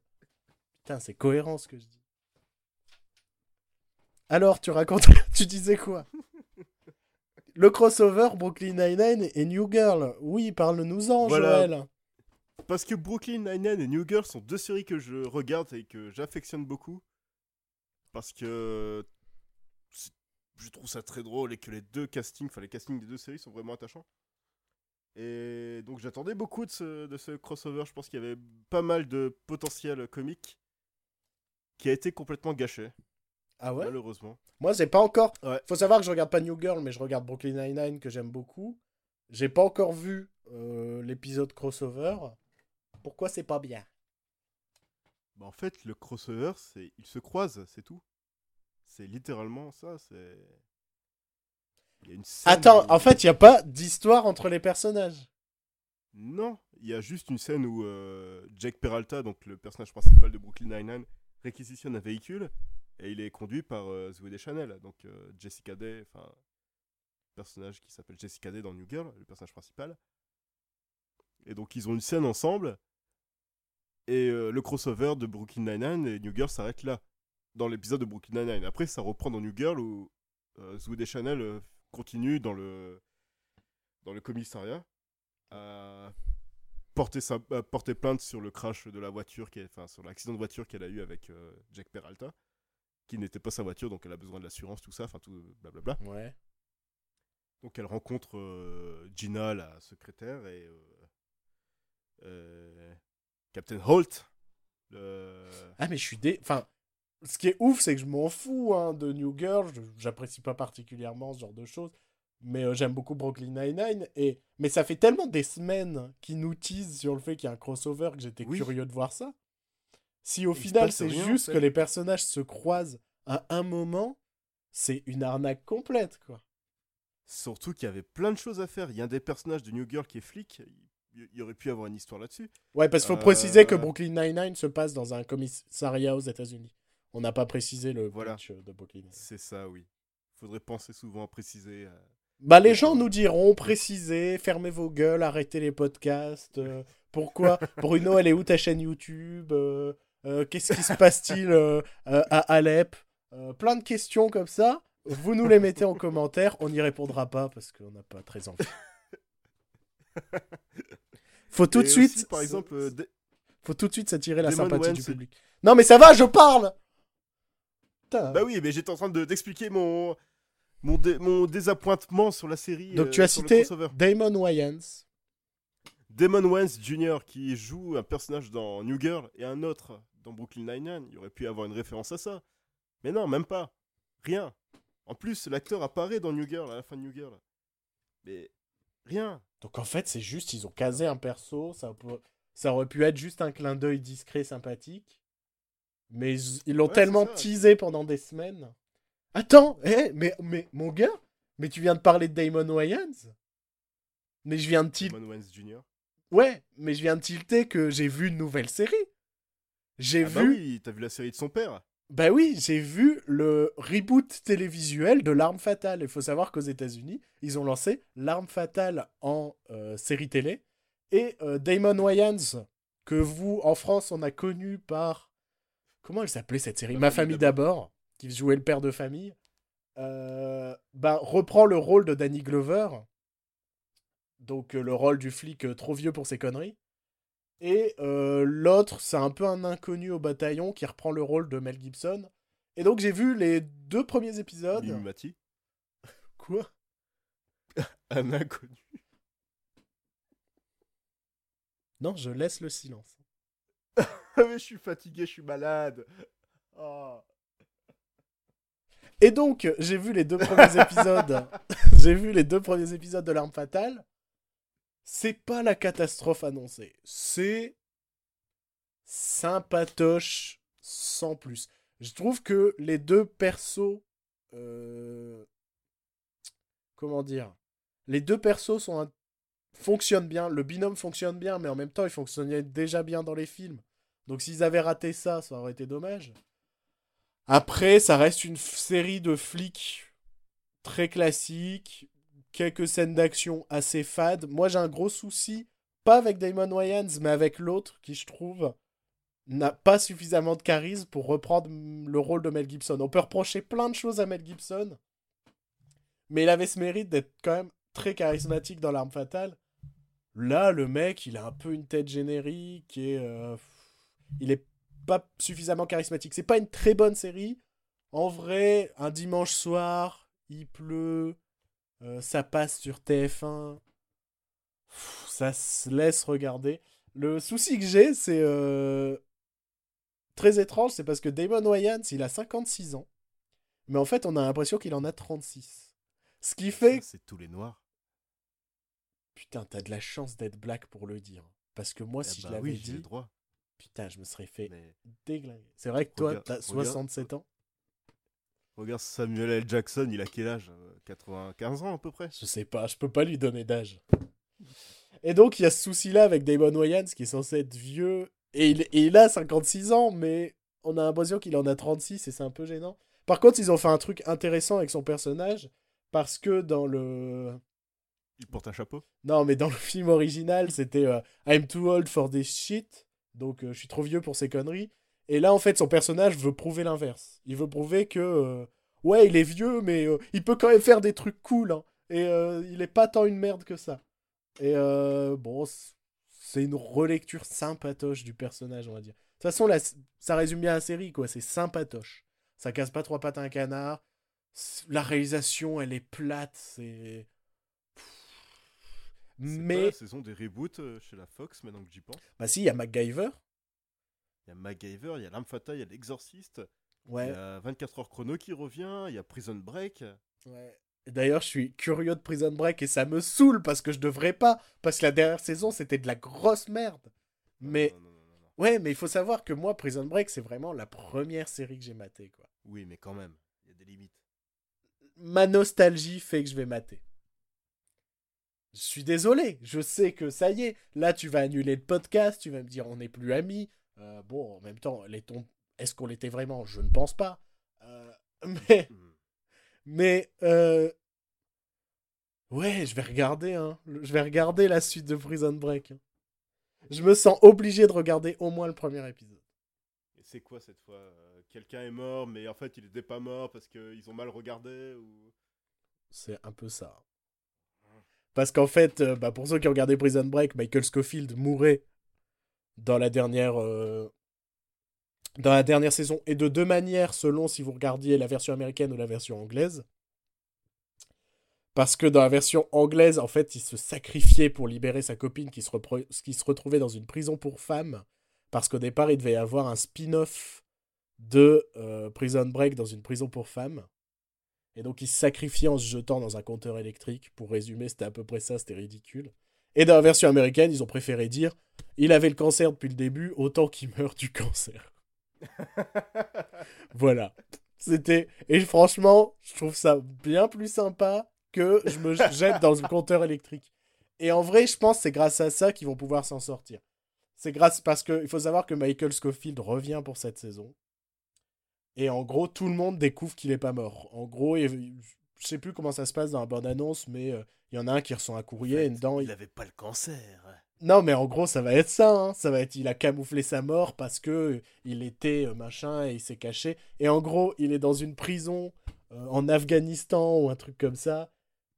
Putain, c'est cohérent ce que je dis. Alors, tu racontes, tu disais quoi? Le crossover Brooklyn Nine-Nine et New Girl. Oui, parle-nous-en, Voilà. Joël. Parce que Brooklyn Nine-Nine et New Girl sont deux séries que je regarde et que j'affectionne beaucoup. Parce que je trouve ça très drôle et que les deux castings, enfin les castings des deux séries sont vraiment attachants. Et donc j'attendais beaucoup de ce, de ce crossover. Je pense qu'il y avait pas mal de potentiel comique qui a été complètement gâché, Ah ouais? Malheureusement. Moi, j'ai pas encore. Ouais. Faut savoir que je regarde pas New Girl, mais je regarde Brooklyn Nine-Nine que j'aime beaucoup. J'ai pas encore vu euh, l'épisode crossover. Pourquoi c'est pas bien? Bah, en fait, le crossover, c'est ils se croisent, c'est tout. C'est littéralement ça. C'est. Attends, où- en fait, il y a pas d'histoire entre les personnages. Non, il y a juste une scène où euh, Jack Peralta, donc le personnage principal de Brooklyn Nine-Nine, réquisitionne un véhicule et il est conduit par euh, Zoé Deschanel, donc euh, Jessica Day, enfin, personnage qui s'appelle Jessica Day dans New Girl, le personnage principal. Et donc ils ont une scène ensemble et euh, le crossover de Brooklyn Nine-Nine et New Girl s'arrête là, dans l'épisode de Brooklyn Nine-Nine. Après, ça reprend dans New Girl où euh, Deschanel euh, continue dans le, dans le commissariat à porter, sa, à porter plainte sur le crash de la voiture, qui est- enfin sur l'accident de voiture qu'elle a eu avec euh, Jack Peralta, qui n'était pas sa voiture, donc elle a besoin de l'assurance, tout ça, enfin tout blablabla. Ouais. Donc elle rencontre euh, Gina, la secrétaire, et Captain Holt. Le... Ah, mais je suis dé. Enfin, ce qui est ouf, c'est que je m'en fous hein, de New Girl. J'apprécie pas particulièrement ce genre de choses. Mais euh, j'aime beaucoup Brooklyn Nine-Nine. Et... Mais ça fait tellement des semaines qu'ils nous teasent sur le fait qu'il y a un crossover que j'étais Oui. curieux de voir ça. Si au Il final c'est en juste fait. que les personnages se croisent à un moment, c'est une arnaque complète, quoi. Surtout qu'il y avait plein de choses à faire. Il y a un des personnages de New Girl qui est flic. Il il y aurait pu avoir une histoire là-dessus. Ouais, parce qu'il faut Euh, préciser que Brooklyn Nine-Nine se passe dans un commissariat aux États-Unis. On n'a pas précisé le Voilà. pitch euh, de Brooklyn. C'est ça, oui. Faudrait penser souvent à préciser. euh, Bah, les gens nous diront, précisez, fermez vos gueules, arrêtez les podcasts. euh, pourquoi Bruno, elle est où ta chaîne YouTube euh, Qu'est-ce qui se passe-t-il à Alep Plein de questions comme ça. Vous nous les mettez en commentaire. On n'y répondra pas parce qu'on n'a pas très envie. Faut tout et de suite. aussi, par exemple, Faut tout de suite s'attirer la sympathie du public. Non, mais ça va, je parle. Bah oui, mais j'étais en train de- d'expliquer mon, mon, dé- mon désappointement sur la série. Donc euh, tu as cité. Damon Wayans. Damon Wayans Jr. qui joue un personnage dans New Girl et un autre dans Brooklyn Nine-Nine. Il aurait pu avoir une référence à ça. Mais non, même pas. Rien. En plus, l'acteur apparaît dans New Girl, à la fin de New Girl. Mais rien. Donc en fait, c'est juste, ils ont casé un perso, ça, peut- ça aurait pu être juste un clin d'œil discret, sympathique. Mais ils l'ont Ouais, tellement teasé pendant des semaines. Attends, eh, mais, mais mon gars, mais tu viens de parler de Damon Wayans Mais je viens de tilter. Damon Wayans Jr. Ouais, mais je viens de tilter que j'ai vu une nouvelle série. J'ai Ah bah vu. oui, t'as vu la série de son père. Bah oui, j'ai vu le reboot télévisuel de L'Arme Fatale. Il faut savoir qu'aux États-Unis, ils ont lancé L'Arme Fatale en euh, série télé. Et euh, Damon Wayans, que vous, en France, on a connu par. Comment elle s'appelait cette série Ma Ma famille famille d'abord, qui jouait le père de famille. euh, bah, reprend le rôle de Danny Glover. Donc euh, le rôle du flic euh, trop vieux pour ses conneries. Et l'autre, c'est un peu un inconnu au bataillon qui reprend le rôle de Mel Gibson. Et donc j'ai vu les deux premiers épisodes. Mimi Mati. Quoi? Un inconnu. Non, je laisse le silence. Ah mais je suis fatigué, je suis malade. Oh. Et donc, j'ai vu les deux premiers épisodes. j'ai vu les deux premiers épisodes de L'Arme Fatale. C'est pas la catastrophe annoncée. C'est sympatoche sans plus. Je trouve que les deux persos. euh, Comment dire Les deux persos sont un- fonctionnent bien. Le binôme fonctionne bien, mais en même temps, il fonctionnait déjà bien dans les films. Donc, s'ils avaient raté ça, ça aurait été dommage. Après, ça reste une série de flics très classique, quelques scènes d'action assez fades. Moi, j'ai un gros souci, pas avec Damon Wayans, mais avec l'autre qui, je trouve, n'a pas suffisamment de charisme pour reprendre le rôle de Mel Gibson. On peut reprocher plein de choses à Mel Gibson, mais il avait ce mérite d'être quand même très charismatique dans L'Arme Fatale. Là, le mec, il a un peu une tête générique et euh, il est pas suffisamment charismatique. C'est pas une très bonne série. En vrai, un dimanche soir, il pleut, euh, ça passe sur TF1, pff, ça se laisse regarder. Le souci que j'ai, c'est euh, très étrange, c'est parce que Damon Wayans, il a 56 ans, mais en fait, on a l'impression qu'il en a 36. Ce qui fait C'est tous les noirs. Putain, t'as de la chance d'être black pour le dire. Parce que moi, Eh si bah je l'avais oui, j'ai dit, le droit. Putain, je me serais fait Mais déglinguer. C'est vrai que toi, Regarde- t'as regarde- 67 ans. regarde Samuel L. Jackson, il a quel âge Euh, 95 ans à peu près Je sais pas, je peux pas lui donner d'âge. Et donc, il y a ce souci-là avec Damon Wayans, qui est censé être vieux. Et il, et il a 56 ans, mais on a l'impression qu'il en a 36, et c'est un peu gênant. Par contre, ils ont fait un truc intéressant avec son personnage, parce que dans le... Il porte un chapeau Non, mais dans le film original, c'était euh, I'm too old for this shit. Donc, euh, je suis trop vieux pour ces conneries. Et là, en fait, son personnage veut prouver l'inverse. Il veut prouver que, euh, ouais, il est vieux, mais euh, il peut quand même faire des trucs cool. hein. Et il est pas tant une merde que ça. Et bon, c'est une relecture sympatoche du personnage, on va dire. De toute façon, ça résume bien la série, quoi. C'est sympatoche. Ça casse pas trois pattes à un canard. La réalisation, elle est plate. C'est. C'est pas Mais. la saison des reboots euh, chez la Fox, maintenant que j'y pense. Bah si, il y a MacGyver. Il y a MacGyver, il y a L'Arme Fatale, il y a L'Exorciste, il y a 24 heures chrono qui revient, il y a Prison Break. ouais. D'ailleurs, je suis curieux de Prison Break et ça me saoule parce que je devrais pas. Parce que la dernière saison, c'était de la grosse merde. Non, Mais. non, non, non. Ouais, mais il faut savoir que moi, Prison Break, c'est vraiment la première série que j'ai matée, quoi. Oui, mais quand même, il y a des limites. Ma nostalgie fait que je vais mater. Je suis désolé, je sais que ça y est. Là, tu vas annuler le podcast, tu vas me dire on n'est plus amis. Euh, bon, en même temps, est-ce qu'on l'était vraiment? Je ne pense pas. Euh, mais, Hmm. mais, euh, ouais, je vais regarder, hein. Je vais regarder la suite de Prison Break. hein. Je me sens obligé de regarder au moins le premier épisode. Et c'est quoi cette fois? Quelqu'un est mort, mais en fait il était pas mort parce qu'ils ont mal regardé ou... C'est un peu ça. Parce qu'en fait, euh, bah, pour ceux qui ont regardé Prison Break, Michael Scofield mourait dans la dernière euh, dans la dernière saison et de deux manières selon si vous regardiez la version américaine ou la version anglaise. Parce que dans la version anglaise, en fait, il se sacrifiait pour libérer sa copine qui se, repro- qui se retrouvait dans une prison pour femmes. Parce qu'au départ, il devait y avoir un spin-off de euh, Prison Break dans une prison pour femmes. Et donc, il se sacrifiait en se jetant dans un compteur électrique. Pour résumer, c'était à peu près ça, c'était ridicule. Et dans la version américaine, ils ont préféré dire il avait le cancer depuis le début, autant qu'il meurt du cancer. Voilà. C'était. Et franchement, je trouve ça bien plus sympa que je me jette dans le compteur électrique. Et en vrai, je pense que c'est grâce à ça qu'ils vont pouvoir s'en sortir. C'est grâce parce que il faut savoir que Michael Scofield revient pour cette saison. Et en gros, tout le monde découvre qu'il est pas mort. En gros, il- je sais plus comment ça se passe dans la bande-annonce, mais euh, il y en a un qui reçoit un courrier et dedans, il, Il avait pas le cancer. non, mais en gros, ça va être ça. hein. Ça va être, il a camouflé sa mort parce que il était euh, machin et il s'est caché. Et en gros, il est dans une prison euh, en Afghanistan ou un truc comme ça.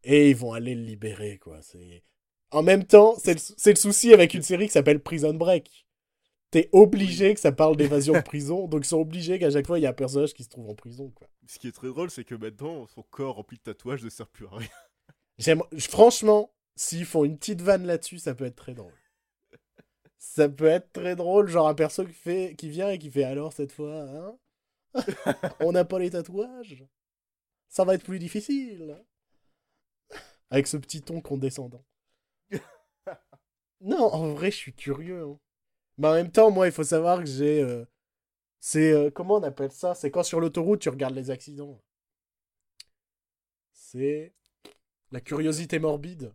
Et ils vont aller le libérer, quoi. C'est en même temps, c'est le, sou- le souci avec une série qui s'appelle Prison Break. T'es obligé que ça parle d'évasion de prison, donc ils sont obligés qu'à chaque fois il y a un personnage qui se trouve en prison, quoi. Ce qui est très drôle, c'est que maintenant, son corps rempli de tatouages ne sert plus à rien. J'aime, franchement, s'ils font une petite vanne là-dessus, ça peut être très drôle. Ça peut être très drôle, genre un perso qui, fait, qui vient et qui fait alors cette fois, hein On n'a pas les tatouages? Ça va être plus difficile Avec ce petit ton condescendant. Non, en vrai, je suis curieux. hein. Mais en même temps, moi, il faut savoir que j'ai. euh, c'est. euh, comment on appelle ça? C'est quand sur l'autoroute, tu regardes les accidents. C'est. La curiosité morbide.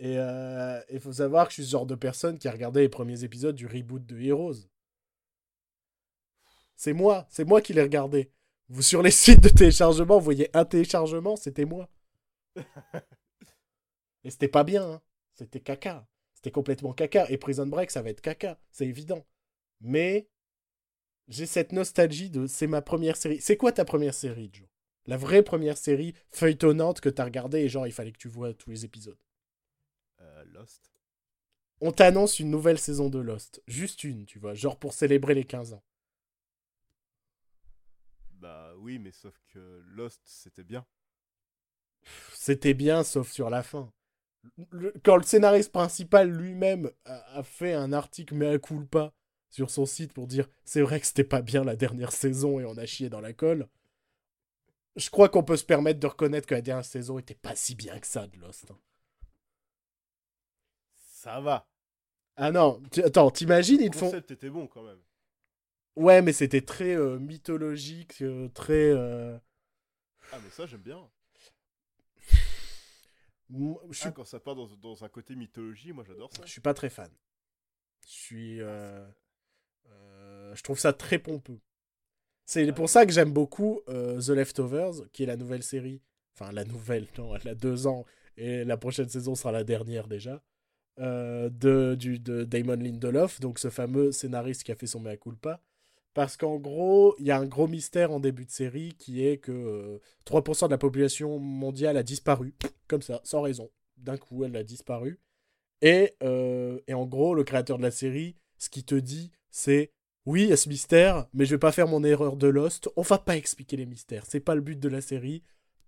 Et euh, il faut savoir que je suis ce genre de personne qui a regardé les premiers épisodes du reboot de Heroes. C'est moi, c'est moi qui l'ai regardé. Vous sur les sites de téléchargement, vous voyez un téléchargement, c'était moi. Et c'était pas bien, hein. c'était caca. C'était complètement caca. Et Prison Break, ça va être caca, c'est évident. Mais j'ai cette nostalgie de c'est ma première série. C'est quoi ta première série, Joe? La vraie première série feuilletonnante que t'as regardée et genre il fallait que tu vois tous les épisodes. Euh, Lost. On t'annonce une nouvelle saison de Lost. Juste une, tu vois, genre pour célébrer les 15 ans. Bah oui, mais sauf que Lost, c'était bien. C'était bien, sauf sur la fin. Le- quand le scénariste principal lui-même a, a fait un article mea culpa sur son site pour dire c'est vrai que c'était pas bien la dernière saison et on a chié dans la colle, je crois qu'on peut se permettre de reconnaître que la dernière saison était pas si bien que ça de Lost. hein. Ça va. Ah non, attends, t'imagines, Le ils font. concept était bon quand même. Ouais, mais c'était très euh, mythologique, euh, très. euh, Ah, mais ça, j'aime bien. Je suis Ah, quand ça part dans, dans un côté mythologie, moi j'adore ça. Je suis pas très fan. Je suis. euh, euh, je trouve ça très pompeux. C'est pour ça que j'aime beaucoup euh, The Leftovers, qui est la nouvelle série. Enfin, la nouvelle, non, elle a deux ans. Et la prochaine saison sera la dernière déjà. de, du, de Damon Lindelof, donc ce fameux scénariste qui a fait son mea culpa. Parce qu'en gros, il y a un gros mystère en début de série qui est que euh, 3% de la population mondiale a disparu. Comme ça, sans raison. D'un coup, elle a disparu. Et, euh, en gros, le créateur de la série, ce qu'il te dit, c'est oui, il y a ce mystère, mais je vais pas faire mon erreur de Lost. On va pas expliquer les mystères. C'est pas le but de la série.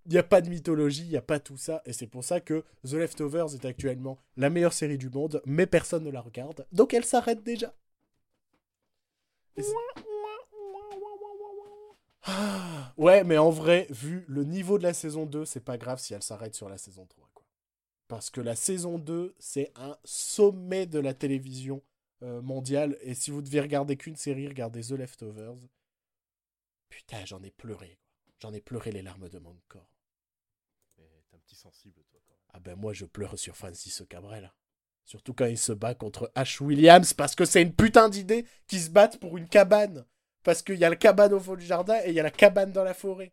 Il n'y a pas de mythologie, il n'y a pas tout ça. Et c'est pour ça que The Leftovers est actuellement la meilleure série du monde, mais personne ne la regarde. Donc elle s'arrête déjà. Et ouais, mais en vrai, vu le niveau de la saison 2, c'est pas grave si elle s'arrête sur la saison 3. Quoi. Parce que la saison 2, c'est un sommet de la télévision euh, mondiale. Et si vous deviez regarder qu'une série, regardez The Leftovers. Putain, j'en ai pleuré. J'en ai pleuré les larmes de mon corps. T'es un petit sensible, toi, quand même. Ah ben moi, je pleure sur Francis Cabrel. Surtout quand il se bat contre Ash Williams, parce que c'est une putain d'idée qu'ils se battent pour une cabane. Parce qu'il y a la cabane au fond du jardin et il y a la cabane dans la forêt.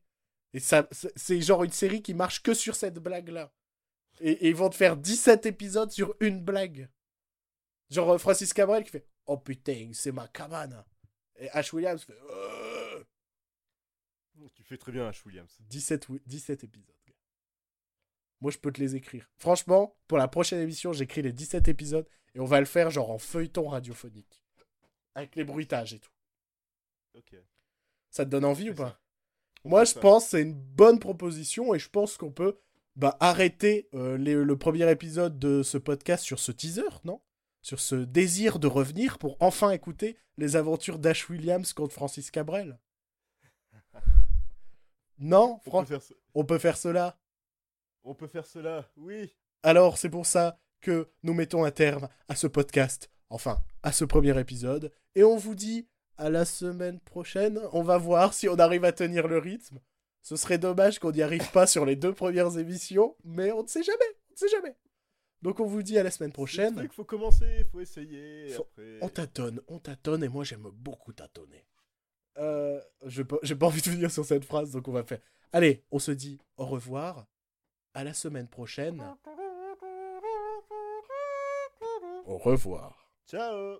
Et ça, c'est- genre une série qui marche que sur cette blague-là. Et, et ils vont te faire 17 épisodes sur une blague. Genre euh, Francis Cabrel qui fait Oh putain, c'est ma cabane. Et Ash Williams fait Euh Tu fais très bien, Ash Williams. 17, wi- 17 épisodes. Moi, je peux te les écrire. Franchement, pour la prochaine émission, j'écris les 17 épisodes et on va le faire genre en feuilleton radiophonique. Avec les bruitages et tout. Ok. Ça te donne envie ou pas. Moi, je ça. pense que c'est une bonne proposition et je pense qu'on peut bah, arrêter euh, les- le premier épisode de ce podcast sur ce teaser, non? Sur ce désir de revenir pour enfin écouter les aventures d'Ash Williams contre Francis Cabrel. Non, On Fran- peut, faire ce- on peut faire cela. on peut faire cela, oui. Alors, c'est pour ça que nous mettons un terme à ce podcast, enfin, à ce premier épisode, et on vous dit à la semaine prochaine. On va voir si on arrive à tenir le rythme. Ce serait dommage qu'on n'y arrive pas sur les deux premières émissions, mais on ne sait jamais, on ne sait jamais. Donc on vous dit à la semaine Il prochaine. faut commencer, faut essayer. Faut- Après... On tâtonne, on tâtonne, et moi j'aime beaucoup tâtonner. Euh, je pas- j'ai pas envie de finir sur cette phrase, donc on va faire. Allez, on se dit au revoir. À la semaine prochaine. Au revoir. Ciao